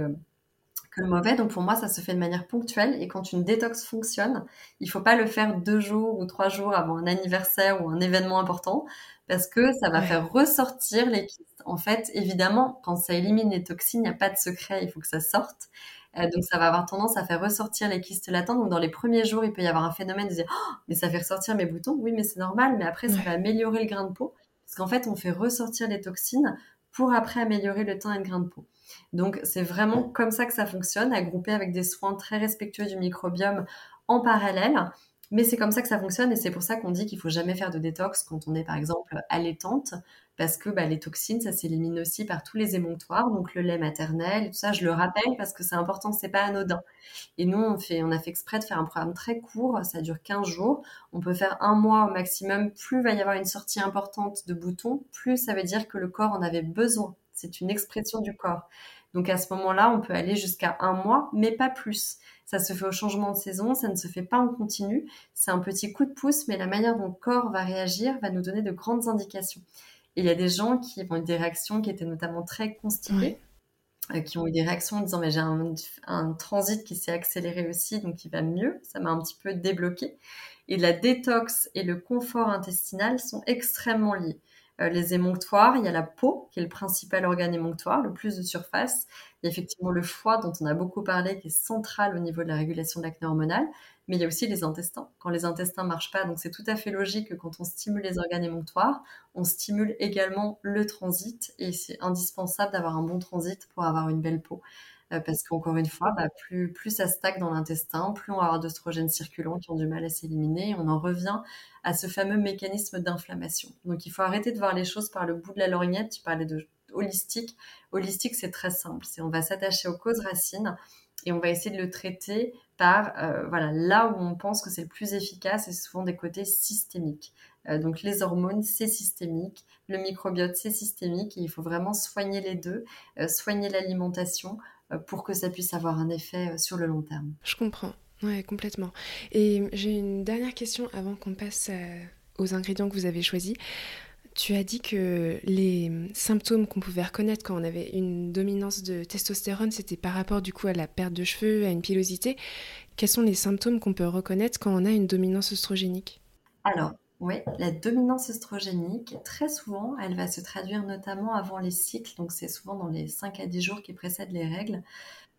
que le mauvais. Donc pour moi, ça se fait de manière ponctuelle. Et quand une détox fonctionne, il faut pas le faire deux jours ou trois jours avant un anniversaire ou un événement important, parce que ça va faire ressortir les kystes. En fait, évidemment, quand ça élimine les toxines, il n'y a pas de secret, il faut que ça sorte. Euh, donc ça va avoir tendance à faire ressortir les kystes latents. Donc dans les premiers jours, il peut y avoir un phénomène de dire oh, mais ça fait ressortir mes boutons. Oui, mais c'est normal. Mais après, ça va améliorer le grain de peau parce qu'en fait, on fait ressortir les toxines pour après améliorer le teint et le grain de peau. Donc c'est vraiment comme ça que ça fonctionne, agrupé avec des soins très respectueux du microbiome en parallèle. Mais c'est comme ça que ça fonctionne et c'est pour ça qu'on dit qu'il faut jamais faire de détox quand on est par exemple allaitante parce que bah, les toxines ça s'élimine aussi par tous les émonctoires donc le lait maternel tout ça je le rappelle parce que c'est important c'est pas anodin et nous on fait on a fait exprès de faire un programme très court ça dure 15 jours on peut faire un mois au maximum plus va y avoir une sortie importante de boutons plus ça veut dire que le corps en avait besoin c'est une expression du corps. Donc à ce moment-là, on peut aller jusqu'à un mois, mais pas plus. Ça se fait au changement de saison, ça ne se fait pas en continu. C'est un petit coup de pouce, mais la manière dont le corps va réagir va nous donner de grandes indications. Et il y a des gens qui ont eu des réactions qui étaient notamment très constipées, euh, qui ont eu des réactions en disant mais j'ai un, un, transit qui s'est accéléré aussi, donc il va mieux. Ça m'a un petit peu débloqué. Et la détox et le confort intestinal sont extrêmement liés. Euh, les émonctoires, il y a la peau, qui est le principal organe émonctoire, le plus de surface. Il y a effectivement le foie, dont on a beaucoup parlé, qui est central au niveau de la régulation de l'acné hormonale. Mais il y a aussi les intestins. Quand les intestins marchent pas, donc c'est tout à fait logique que quand on stimule les organes émonctoires, on stimule également le transit. Et c'est indispensable d'avoir un bon transit pour avoir une belle peau. Euh, parce qu'encore une fois, bah, plus, plus ça stagne dans l'intestin, plus on va avoir d'oestrogènes circulants qui ont du mal à s'éliminer. On en revient à ce fameux mécanisme d'inflammation. Donc il faut arrêter de voir les choses par le bout de la lorgnette. Tu parlais de holistique. Holistique, c'est très simple. C'est on va s'attacher aux causes racines et on va essayer de le traiter par voilà, là où on pense que c'est le plus efficace, c'est souvent des côtés systémiques. donc les hormones, c'est systémique, le microbiote, c'est systémique, et il faut vraiment soigner les deux, soigner l'alimentation pour que ça puisse avoir un effet sur le long terme. Je comprends, ouais, complètement. Et j'ai une dernière question avant qu'on passe aux ingrédients que vous avez choisis. Tu as dit que les symptômes qu'on pouvait reconnaître quand on avait une dominance de testostérone, c'était par rapport du coup à la perte de cheveux, à une pilosité. Quels sont les symptômes qu'on peut reconnaître quand on a une dominance oestrogénique? Alors, oui, la dominance oestrogénique, très souvent, elle va se traduire notamment avant les cycles, donc c'est souvent dans les 5 à 10 jours qui précèdent les règles.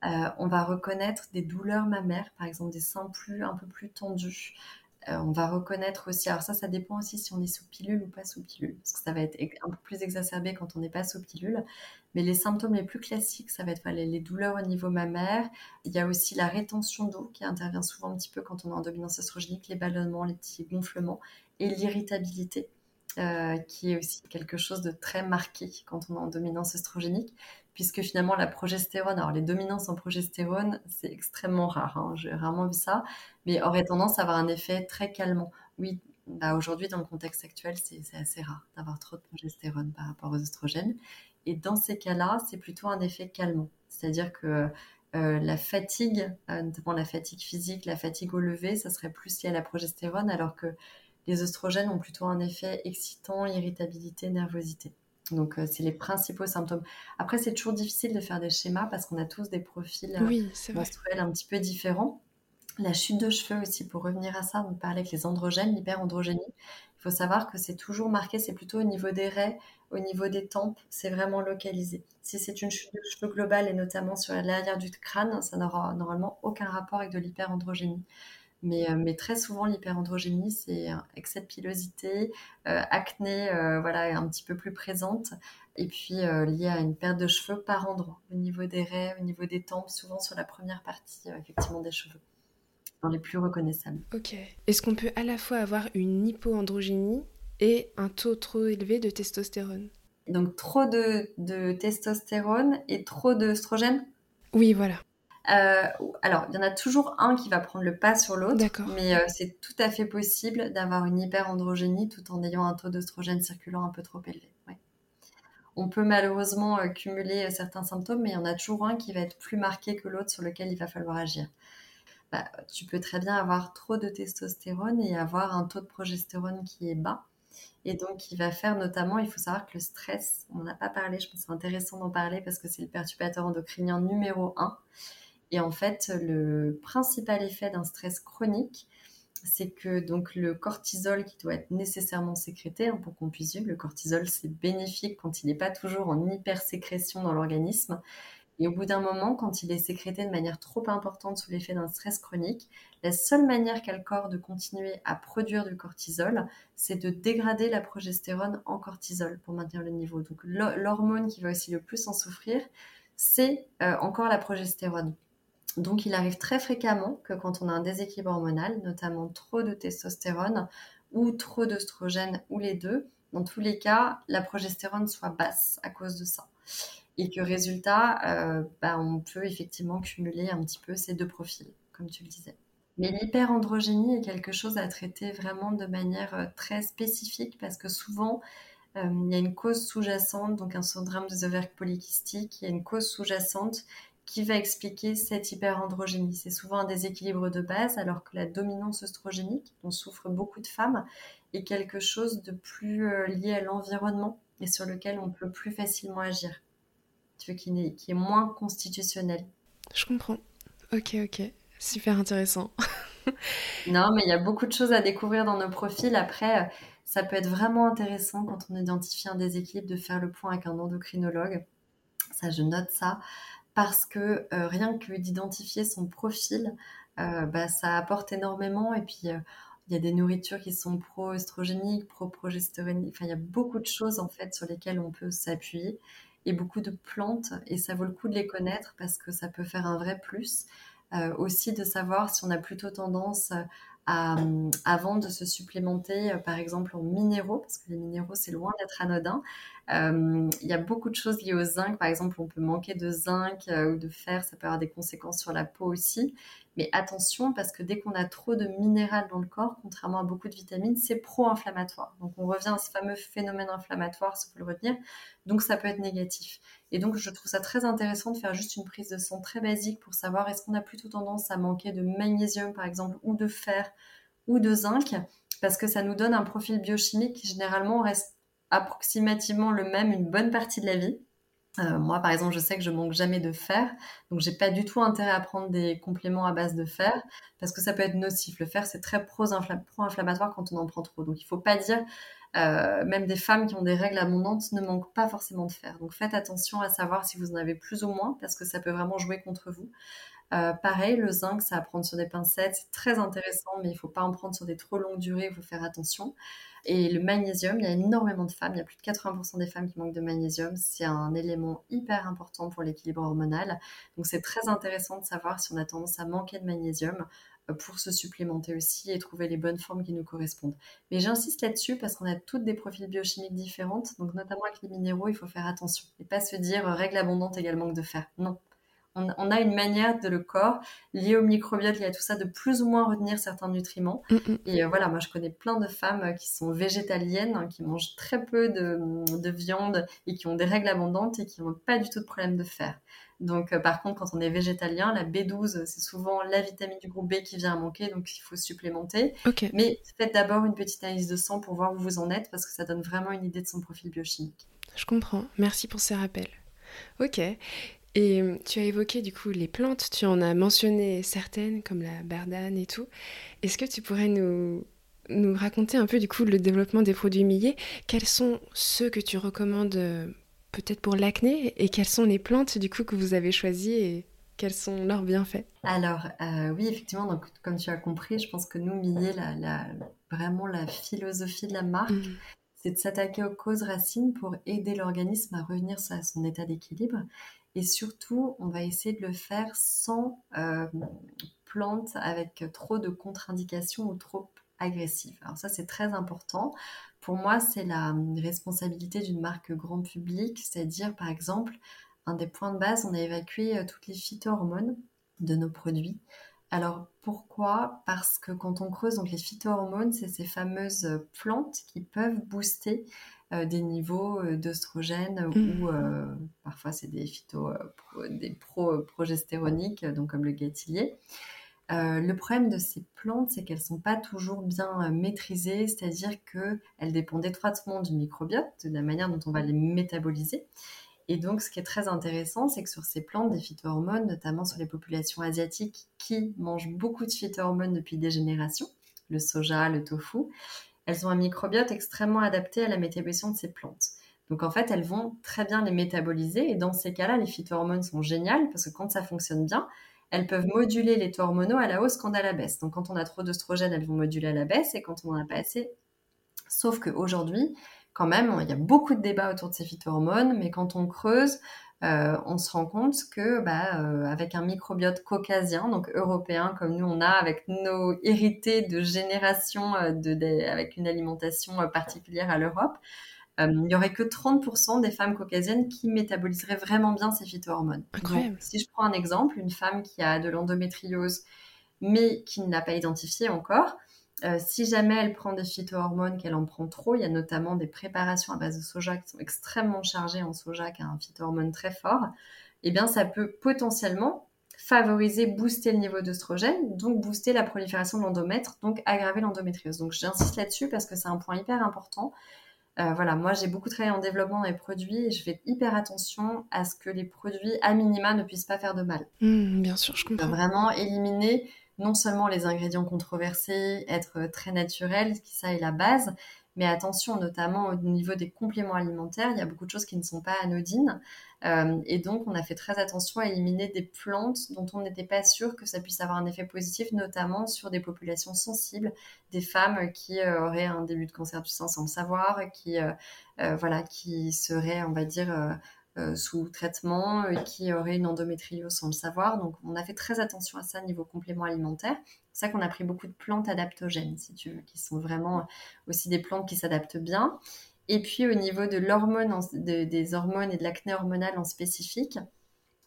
Euh, on va reconnaître des douleurs mammaires, par exemple des seins plus, un peu plus tendus, euh, on va reconnaître aussi, alors ça, ça dépend aussi si on est sous pilule ou pas sous pilule, parce que ça va être un peu plus exacerbé quand on n'est pas sous pilule. Mais les symptômes les plus classiques, ça va être les, douleurs au niveau mammaire. Il y a aussi la rétention d'eau qui intervient souvent un petit peu quand on est en dominance oestrogénique, les ballonnements, les petits gonflements et l'irritabilité. Euh, qui est aussi quelque chose de très marqué quand on est en dominance oestrogénique puisque finalement la progestérone, alors les dominances en progestérone, c'est extrêmement rare, hein, j'ai rarement vu ça, mais aurait tendance à avoir un effet très calmant. Oui, bah aujourd'hui, dans le contexte actuel, c'est assez rare d'avoir trop de progestérone par rapport aux oestrogènes. Et dans ces cas-là, c'est plutôt un effet calmant. C'est-à-dire que euh, la fatigue, euh, notamment la fatigue physique, la fatigue au lever, ça serait plus lié à la progestérone, alors que les oestrogènes ont plutôt un effet excitant, irritabilité, nervosité. Donc, euh, c'est les principaux symptômes. Après, c'est toujours difficile de faire des schémas parce qu'on a tous des profils oui, menstruels un petit peu différents. La chute de cheveux aussi, pour revenir à ça, on parlait avec les androgènes, l'hyperandrogénie. Il faut savoir que c'est toujours marqué, c'est plutôt au niveau des raies, au niveau des tempes, c'est vraiment localisé. Si c'est une chute de cheveux globale et notamment sur l'arrière du crâne, ça n'aura normalement aucun rapport avec de l'hyperandrogénie. Mais, euh, mais, très souvent, l'hyperandrogénie, c'est excès de pilosité, euh, acné, euh, voilà, un petit peu plus présente, et puis lié à une perte de cheveux par endroit, au niveau des raies, au niveau des tempes, souvent sur la première partie, effectivement, des cheveux, dans les plus reconnaissables. Ok. Est-ce qu'on peut à la fois avoir une hypoandrogénie et un taux trop élevé de testostérone? Donc, trop de, de testostérone et trop d'œstrogène? Oui, voilà. Euh, alors, il y en a toujours un qui va prendre le pas sur l'autre, mais euh, c'est tout à fait possible d'avoir une hyperandrogénie tout en ayant un taux d'œstrogène circulant un peu trop élevé. On peut malheureusement euh, cumuler certains symptômes, mais il y en a toujours un qui va être plus marqué que l'autre sur lequel il va falloir agir. Bah, tu peux très bien avoir trop de testostérone et avoir un taux de progestérone qui est bas. Et donc, il va faire notamment, il faut savoir que le stress, on n'a pas parlé, je pense que c'est intéressant d'en parler parce que c'est le perturbateur endocrinien numéro 1. Et en fait, le principal effet d'un stress chronique, c'est que donc le cortisol qui doit être nécessairement sécrété hein, pour qu'on puisse vivre, le cortisol c'est bénéfique quand il n'est pas toujours en hypersécrétion dans l'organisme. Et au bout d'un moment, quand il est sécrété de manière trop importante sous l'effet d'un stress chronique, la seule manière qu'a le corps de continuer à produire du cortisol, c'est de dégrader la progestérone en cortisol pour maintenir le niveau. Donc l'hormone qui va aussi le plus en souffrir, c'est euh, encore la progestérone. Donc, il arrive très fréquemment que quand on a un déséquilibre hormonal, notamment trop de testostérone ou trop d'œstrogène ou les deux, dans tous les cas, la progestérone soit basse à cause de ça. Et que résultat, euh, bah, on peut effectivement cumuler un petit peu ces deux profils, comme tu le disais. Mais l'hyperandrogénie est quelque chose à traiter vraiment de manière euh, très spécifique parce que souvent, euh, il y a une cause sous-jacente, donc un syndrome des ovaires polykystiques, il y a une cause sous-jacente qui va expliquer cette hyperandrogénie. C'est souvent un déséquilibre de base, alors que la dominance oestrogénique, dont souffrent beaucoup de femmes, est quelque chose de plus euh, lié à l'environnement et sur lequel on peut plus facilement agir. Tu veux, qui, est, qui est moins constitutionnel. Je comprends. Ok, ok. Super intéressant. non, mais il y a beaucoup de choses à découvrir dans nos profils. Après, euh, ça peut être vraiment intéressant quand on identifie un déséquilibre de faire le point avec un endocrinologue. Ça, je note ça parce que euh, rien que d'identifier son profil, euh, bah, ça apporte énormément. Et puis, euh, il y a des nourritures qui sont pro-œstrogéniques, pro-progestéroniques. Enfin, il y a beaucoup de choses en fait sur lesquelles on peut s'appuyer et beaucoup de plantes. Et ça vaut le coup de les connaître parce que ça peut faire un vrai plus. aussi de savoir si on a plutôt tendance à, avant de se supplémenter, par exemple en minéraux, parce que les minéraux c'est loin d'être anodin, il y a beaucoup de choses liées au zinc. Par exemple, on peut manquer de zinc ou de fer, ça peut avoir des conséquences sur la peau aussi. Mais attention, parce que dès qu'on a trop de minéral dans le corps, contrairement à beaucoup de vitamines, c'est pro-inflammatoire. Donc on revient à ce fameux phénomène inflammatoire, si vous le retenir. Donc ça peut être négatif. Et donc je trouve ça très intéressant de faire juste une prise de sang très basique pour savoir est-ce qu'on a plutôt tendance à manquer de magnésium, par exemple, ou de fer, ou de zinc, parce que ça nous donne un profil biochimique qui généralement reste approximativement le même une bonne partie de la vie. Euh, moi, par exemple, je sais que je manque jamais de fer, donc j'ai pas du tout intérêt à prendre des compléments à base de fer parce que ça peut être nocif. Le fer, c'est très pro-inflammatoire quand on en prend trop. Donc, il faut pas dire, euh, même des femmes qui ont des règles abondantes ne manquent pas forcément de fer. Donc, faites attention à savoir si vous en avez plus ou moins parce que ça peut vraiment jouer contre vous. Euh, pareil, le zinc, ça à prendre sur des pincettes, c'est très intéressant, mais il faut pas en prendre sur des trop longues durées, il faut faire attention. Et le magnésium, il y a énormément de femmes, il y a plus de 80% des femmes qui manquent de magnésium. C'est un élément hyper important pour l'équilibre hormonal. Donc c'est très intéressant de savoir si on a tendance à manquer de magnésium euh, pour se supplémenter aussi et trouver les bonnes formes qui nous correspondent. Mais j'insiste là-dessus parce qu'on a toutes des profils biochimiques différentes, donc notamment avec les minéraux, il faut faire attention et pas se dire euh, règle abondante égale manque de fer. Non, on, a une manière de le corps lié au microbiote, lié à tout ça, de plus ou moins retenir certains nutriments. Mm, mm. Et euh, voilà, moi je connais plein de femmes euh, qui sont végétaliennes, hein, qui mangent très peu de, viande et qui ont des règles abondantes et qui n'ont pas du tout de problème de fer. Donc, euh, par contre, quand on est végétalien, la B12, c'est souvent la vitamine du groupe B qui vient à manquer, donc il faut supplémenter. Mais faites d'abord une petite analyse de sang pour voir où vous en êtes, parce que ça donne vraiment une idée de son profil biochimique. Je comprends. Merci pour ces rappels. Ok. Et euh, tu as évoqué du coup les plantes, tu en as mentionné certaines comme la bardane et tout. Est-ce que tu pourrais nous, nous raconter un peu du coup le développement des produits millés Quels sont ceux que tu recommandes euh, peut-être pour l'acné? Et quelles sont les plantes du coup que vous avez choisies et quels sont leurs bienfaits? Alors euh, oui effectivement donc comme tu as compris je pense que nous millés la, vraiment la philosophie de la marque mmh. c'est de s'attaquer aux causes racines pour aider l'organisme à revenir à son état d'équilibre et surtout, on va essayer de le faire sans euh, plantes avec trop de contre-indications ou trop agressives. Alors ça, c'est très important. Pour moi, c'est la responsabilité d'une marque grand public, c'est-à-dire, par exemple, un des points de base, on a évacué euh, toutes les phytohormones de nos produits. Alors pourquoi? Parce que quand on creuse, donc les phytohormones, c'est ces fameuses plantes qui peuvent booster euh, des niveaux euh, d'oestrogène ou mmh. euh, parfois c'est des phyto, des pro progestéroniques, donc comme le gâtillier. le problème de ces plantes, c'est qu'elles ne sont pas toujours bien maîtrisées, c'est-à-dire qu'elles dépendent étroitement du microbiote, de la manière dont on va les métaboliser. Et donc, ce qui est très intéressant, c'est que sur ces plantes, des phytohormones, notamment sur les populations asiatiques qui mangent beaucoup de phytohormones depuis des générations, le soja, le tofu, elles ont un microbiote extrêmement adapté à la métabolisation de ces plantes. Donc en fait, elles vont très bien les métaboliser et dans ces cas-là, les phytohormones sont géniales parce que quand ça fonctionne bien, elles peuvent moduler les taux hormonaux à la hausse quand à la baisse. Donc quand on a trop d'oestrogènes, elles vont moduler à la baisse et quand on n'en a pas assez. Sauf qu'aujourd'hui, quand même, il y a beaucoup de débats autour de ces phytohormones, mais quand on creuse, euh, on se rend compte que bah, euh, avec un microbiote caucasien, donc européen comme nous on a, avec nos hérités de générations euh, de, avec une alimentation particulière à l'Europe, il n'y aurait que 30% des femmes caucasiennes qui métaboliseraient vraiment bien ces phytohormones. si je prends un exemple, une femme qui a de l'endométriose mais qui ne l'a pas identifié encore, euh, si jamais elle prend des phytohormones, qu'elle en prend trop, il y a notamment des préparations à base de soja qui sont extrêmement chargées en soja, qui a un phytohormone très fort, eh bien ça peut potentiellement favoriser, booster le niveau d'œstrogène, donc booster la prolifération de l'endomètre, donc aggraver l'endométriose. Donc j'insiste là-dessus parce que c'est un point hyper important. Euh, voilà, moi j'ai beaucoup travaillé en développement des produits et je fais hyper attention à ce que les produits à minima ne puissent pas faire de mal. Mmh, bien sûr, je comprends. Vraiment éliminer non seulement les ingrédients controversés, être très naturel, ça est la base, mais attention, notamment au niveau des compléments alimentaires, il y a beaucoup de choses qui ne sont pas anodines. Euh, et donc, on a fait très attention à éliminer des plantes dont on n'était pas sûr que ça puisse avoir un effet positif, notamment sur des populations sensibles, des femmes qui euh, auraient un début de cancer du sein sans le savoir, qui, euh, voilà, qui seraient, on va dire, euh, sous traitement et qui aurait une endométriose sans le savoir. Donc on a fait très attention à ça niveau complément alimentaire. C'est ça qu'on a pris beaucoup de plantes adaptogènes, qui sont vraiment aussi des plantes qui s'adaptent bien. Et puis au niveau de l'hormone, des hormones et de l'acné hormonale en spécifique,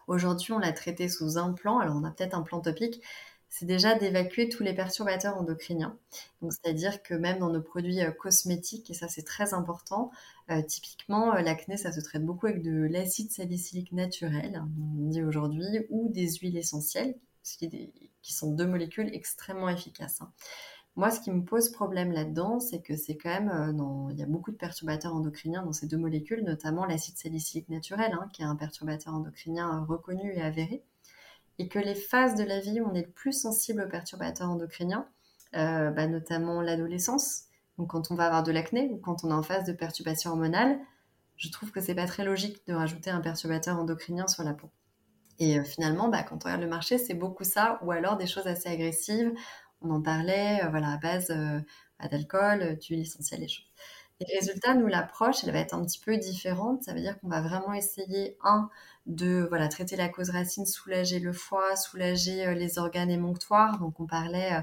aujourd'hui on l'a traité sous un plan. Alors on a peut-être un plan topique, c'est déjà d'évacuer tous les perturbateurs endocriniens. C'est-à-dire que même dans nos produits euh, cosmétiques, et ça c'est très important, euh, typiquement euh, l'acné ça se traite beaucoup avec de l'acide salicylique naturel, hein, on dit aujourd'hui, ou des huiles essentielles, qui sont deux molécules extrêmement efficaces. Hein. Moi, ce qui me pose problème là-dedans, c'est que c'est quand même, il y a beaucoup de perturbateurs endocriniens dans ces deux molécules, notamment l'acide salicylique naturel, hein, qui est un perturbateur endocrinien reconnu et avéré et que les phases de la vie où on est le plus sensible aux perturbateurs endocriniens, euh, bah, notamment l'adolescence, donc quand on va avoir de l'acné ou quand on est en phase de perturbation hormonale, je trouve que c'est pas très logique de rajouter un perturbateur endocrinien sur la peau. Et euh, finalement, bah, quand on regarde le marché, c'est beaucoup ça, ou alors des choses assez agressives. On en parlait, euh, voilà, à base d'alcool, d'huile essentielle et choses. Et résultat, nous, l'approche, elle va être un petit peu différente. Ça veut dire qu'on va vraiment essayer, un, de voilà traiter la cause racine, soulager le foie, soulager euh, les organes émonctoires. Donc on parlait, euh,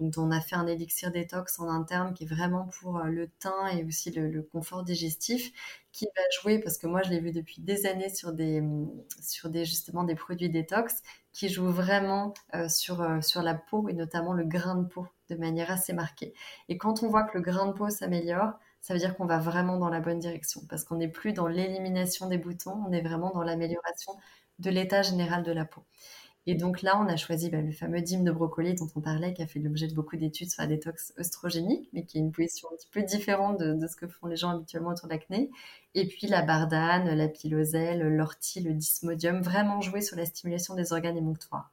donc on a fait un élixir détox en interne qui est vraiment pour euh, le teint et aussi le, confort digestif, qui va jouer parce que moi je l'ai vu depuis des années sur des sur des justement des produits détox qui jouent vraiment sur sur la peau et notamment le grain de peau de manière assez marquée. Et quand on voit que le grain de peau s'améliore, ça veut dire qu'on va vraiment dans la bonne direction parce qu'on n'est plus dans l'élimination des boutons, on est vraiment dans l'amélioration de l'état général de la peau. Et donc là, on a choisi bah, le fameux dîme de brocoli dont on parlait, qui a fait l'objet de beaucoup d'études sur la détox œstrogénique, mais qui est une position un petit peu différente de, ce que font les gens habituellement autour de l'acné. Et puis la bardane, la piloselle, l'ortie, le dysmodium, vraiment jouer sur la stimulation des organes émonctoires.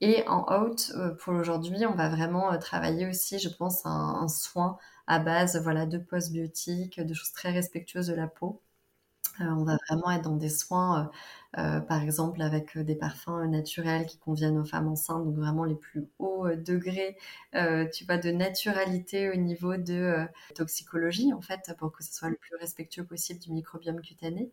Et en haute, euh, pour aujourd'hui, on va vraiment euh, travailler aussi, je pense, un soin à base voilà, de postbiotiques, de choses très respectueuses de la peau. Euh, on va vraiment être dans des soins, euh, euh, par exemple avec des parfums naturels qui conviennent aux femmes enceintes, donc vraiment les plus hauts degrés, tu vois, de naturalité au niveau de toxicologie en fait, pour que ce soit le plus respectueux possible du microbiome cutané.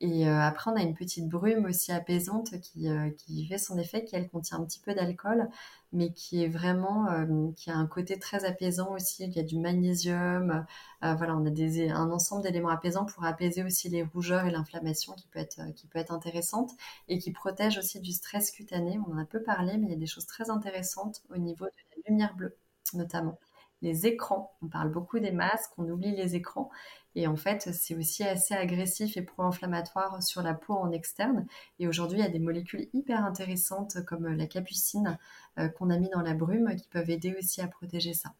Et euh, après, on a une petite brume aussi apaisante qui, euh, qui, fait son effet, qui elle contient un petit peu d'alcool, mais qui est vraiment, euh, qui a un côté très apaisant aussi. Il y a du magnésium, voilà, on a des, un ensemble d'éléments apaisants pour apaiser aussi les rougeurs et l'inflammation qui peut qui peut être intéressante et qui protège aussi du stress cutané. On en a peu parlé, mais il y a des choses très intéressantes au niveau de la lumière bleue, notamment les écrans. On parle beaucoup des masques, on oublie les écrans. Et en fait, c'est aussi assez agressif et pro-inflammatoire sur la peau en externe. Et aujourd'hui, il y a des molécules hyper intéressantes comme la capucine euh, qu'on a mis dans la brume qui peuvent aider aussi à protéger ça.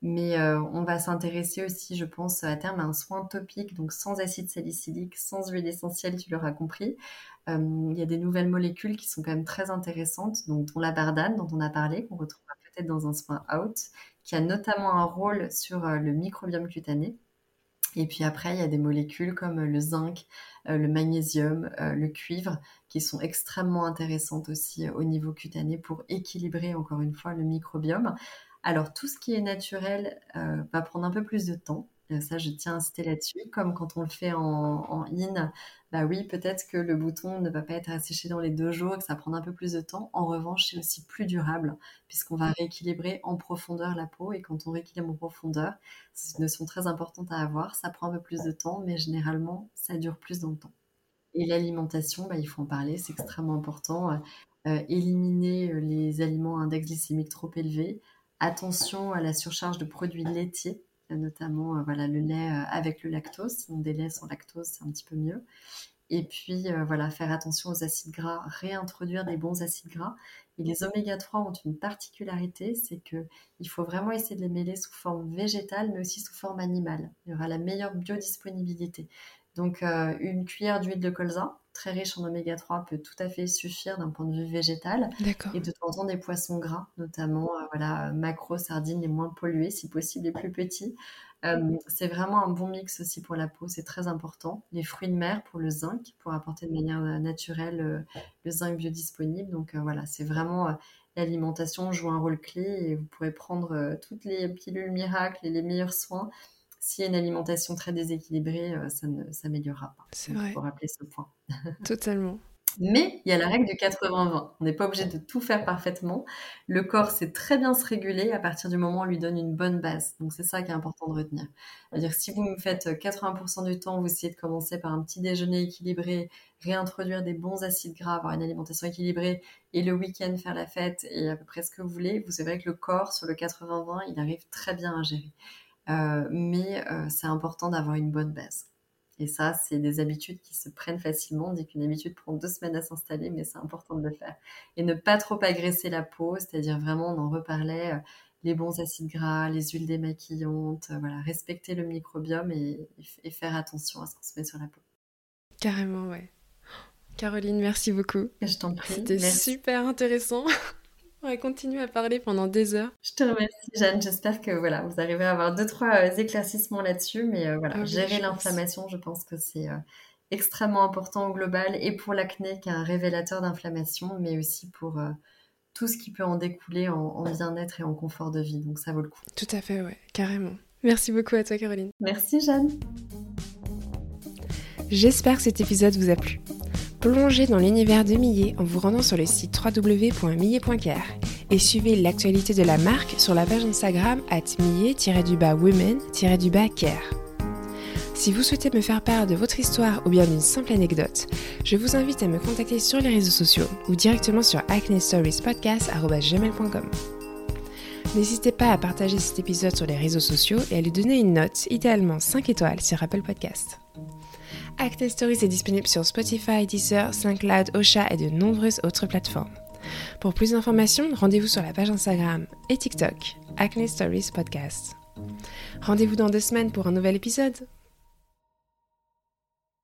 Mais euh, on va s'intéresser aussi, je pense, à terme à un soin topique, donc sans acide salicylique, sans huile essentielle, tu l'auras compris. Euh, il y a des nouvelles molécules qui sont quand même très intéressantes, dont la bardane dont on a parlé, qu'on retrouvera peut-être dans un soin out, qui a notamment un rôle sur le microbiome cutané. Et puis après, il y a des molécules comme le zinc, euh, le magnésium, euh, le cuivre, qui sont extrêmement intéressantes aussi au niveau cutané pour équilibrer encore une fois le microbiome. Alors tout ce qui est naturel euh, va prendre un peu plus de temps. Euh, ça, je tiens à insister là-dessus. Comme quand on le fait en, in, bah oui, peut-être que le bouton ne va pas être asséché dans les deux jours que ça prend un peu plus de temps. En revanche, c'est aussi plus durable puisqu'on va rééquilibrer en profondeur la peau. Et quand on rééquilibre en profondeur, c'est une notion très importante à avoir. Ça prend un peu plus de temps, mais généralement, ça dure plus dans le temps. Et l'alimentation, bah, il faut en parler, c'est extrêmement important. Euh, éliminer euh, les aliments à index glycémique trop élevé. Attention à la surcharge de produits laitiers notamment euh, voilà, le lait euh, avec le lactose. Donc des laits sans lactose, c'est un petit peu mieux. Et puis, euh, voilà, faire attention aux acides gras, réintroduire des bons acides gras. Et les oméga 3 ont une particularité, c'est qu'il faut vraiment essayer de les mêler sous forme végétale, mais aussi sous forme animale. Il y aura la meilleure biodisponibilité. Donc, une cuillère d'huile de colza, très riche en oméga 3 peut tout à fait suffire d'un point de vue végétal. Et de temps en temps des poissons gras, notamment euh, voilà, macro, sardines les moins pollués, si possible les plus petits. Euh, c'est vraiment un bon mix aussi pour la peau, c'est très important. Les fruits de mer pour le zinc, pour apporter de manière euh, naturelle le zinc biodisponible. Donc voilà, c'est vraiment l'alimentation joue un rôle clé et vous pourrez prendre toutes les pilules miracles et les meilleurs soins s'il y a une alimentation très déséquilibrée, euh, ça ne s'améliorera pas. C'est vrai. Il faut rappeler ce point. Totalement. Mais il y a la règle du 80-20. On n'est pas obligé de tout faire parfaitement. Le corps sait très bien se réguler à partir du moment où on lui donne une bonne base. Donc c'est ça qui est important de retenir. C'est-à-dire si vous me faites 80% du temps, vous essayez de commencer par un petit déjeuner équilibré, réintroduire des bons acides gras, avoir une alimentation équilibrée, et le week-end faire la fête et à peu près ce que vous voulez, vous savez que le corps sur le 80-20, il arrive très bien à gérer. Euh, mais euh, c'est important d'avoir une bonne base. Et ça, c'est des habitudes qui se prennent facilement. On dit qu'une habitude prend deux semaines à s'installer, mais c'est important de le faire. Et ne pas trop agresser la peau, c'est-à-dire vraiment, on en reparlait, euh, les bons acides gras, les huiles démaquillantes, euh, voilà, respecter le microbiome et, faire attention à ce qu'on se met sur la peau. Carrément, ouais. Caroline, merci beaucoup. Je t'en prie. C'était super intéressant. On va continuer à parler pendant des heures. Je te remercie, Jeanne. J'espère que voilà, vous arrivez à avoir deux, trois euh, éclaircissements là-dessus. Mais euh, voilà, ah gérer l'inflammation, je pense que c'est euh, extrêmement important au global et pour l'acné, qui est un révélateur d'inflammation, mais aussi pour tout ce qui peut en découler en, en bien-être et en confort de vie. Donc ça vaut le coup. Tout à fait, ouais, carrément. Merci beaucoup à toi, Caroline. Merci, Jeanne. J'espère que cet épisode vous a plu. Plongez dans l'univers de Millet en vous rendant sur le site www.millet.care et suivez l'actualité de la marque sur la page Instagram at millet-women-care. Si vous souhaitez me faire part de votre histoire ou bien d'une simple anecdote, je vous invite à me contacter sur les réseaux sociaux ou directement sur acnestoriespodcast.gmail.com. N'hésitez pas à partager cet épisode sur les réseaux sociaux et à lui donner une note, idéalement 5 étoiles sur Apple Podcast. Acne Stories est disponible sur Spotify, Deezer, SoundCloud, Ocha et de nombreuses autres plateformes. Pour plus d'informations, rendez-vous sur la page Instagram et TikTok, Acne Stories Podcast. Rendez-vous dans deux semaines pour un nouvel épisode.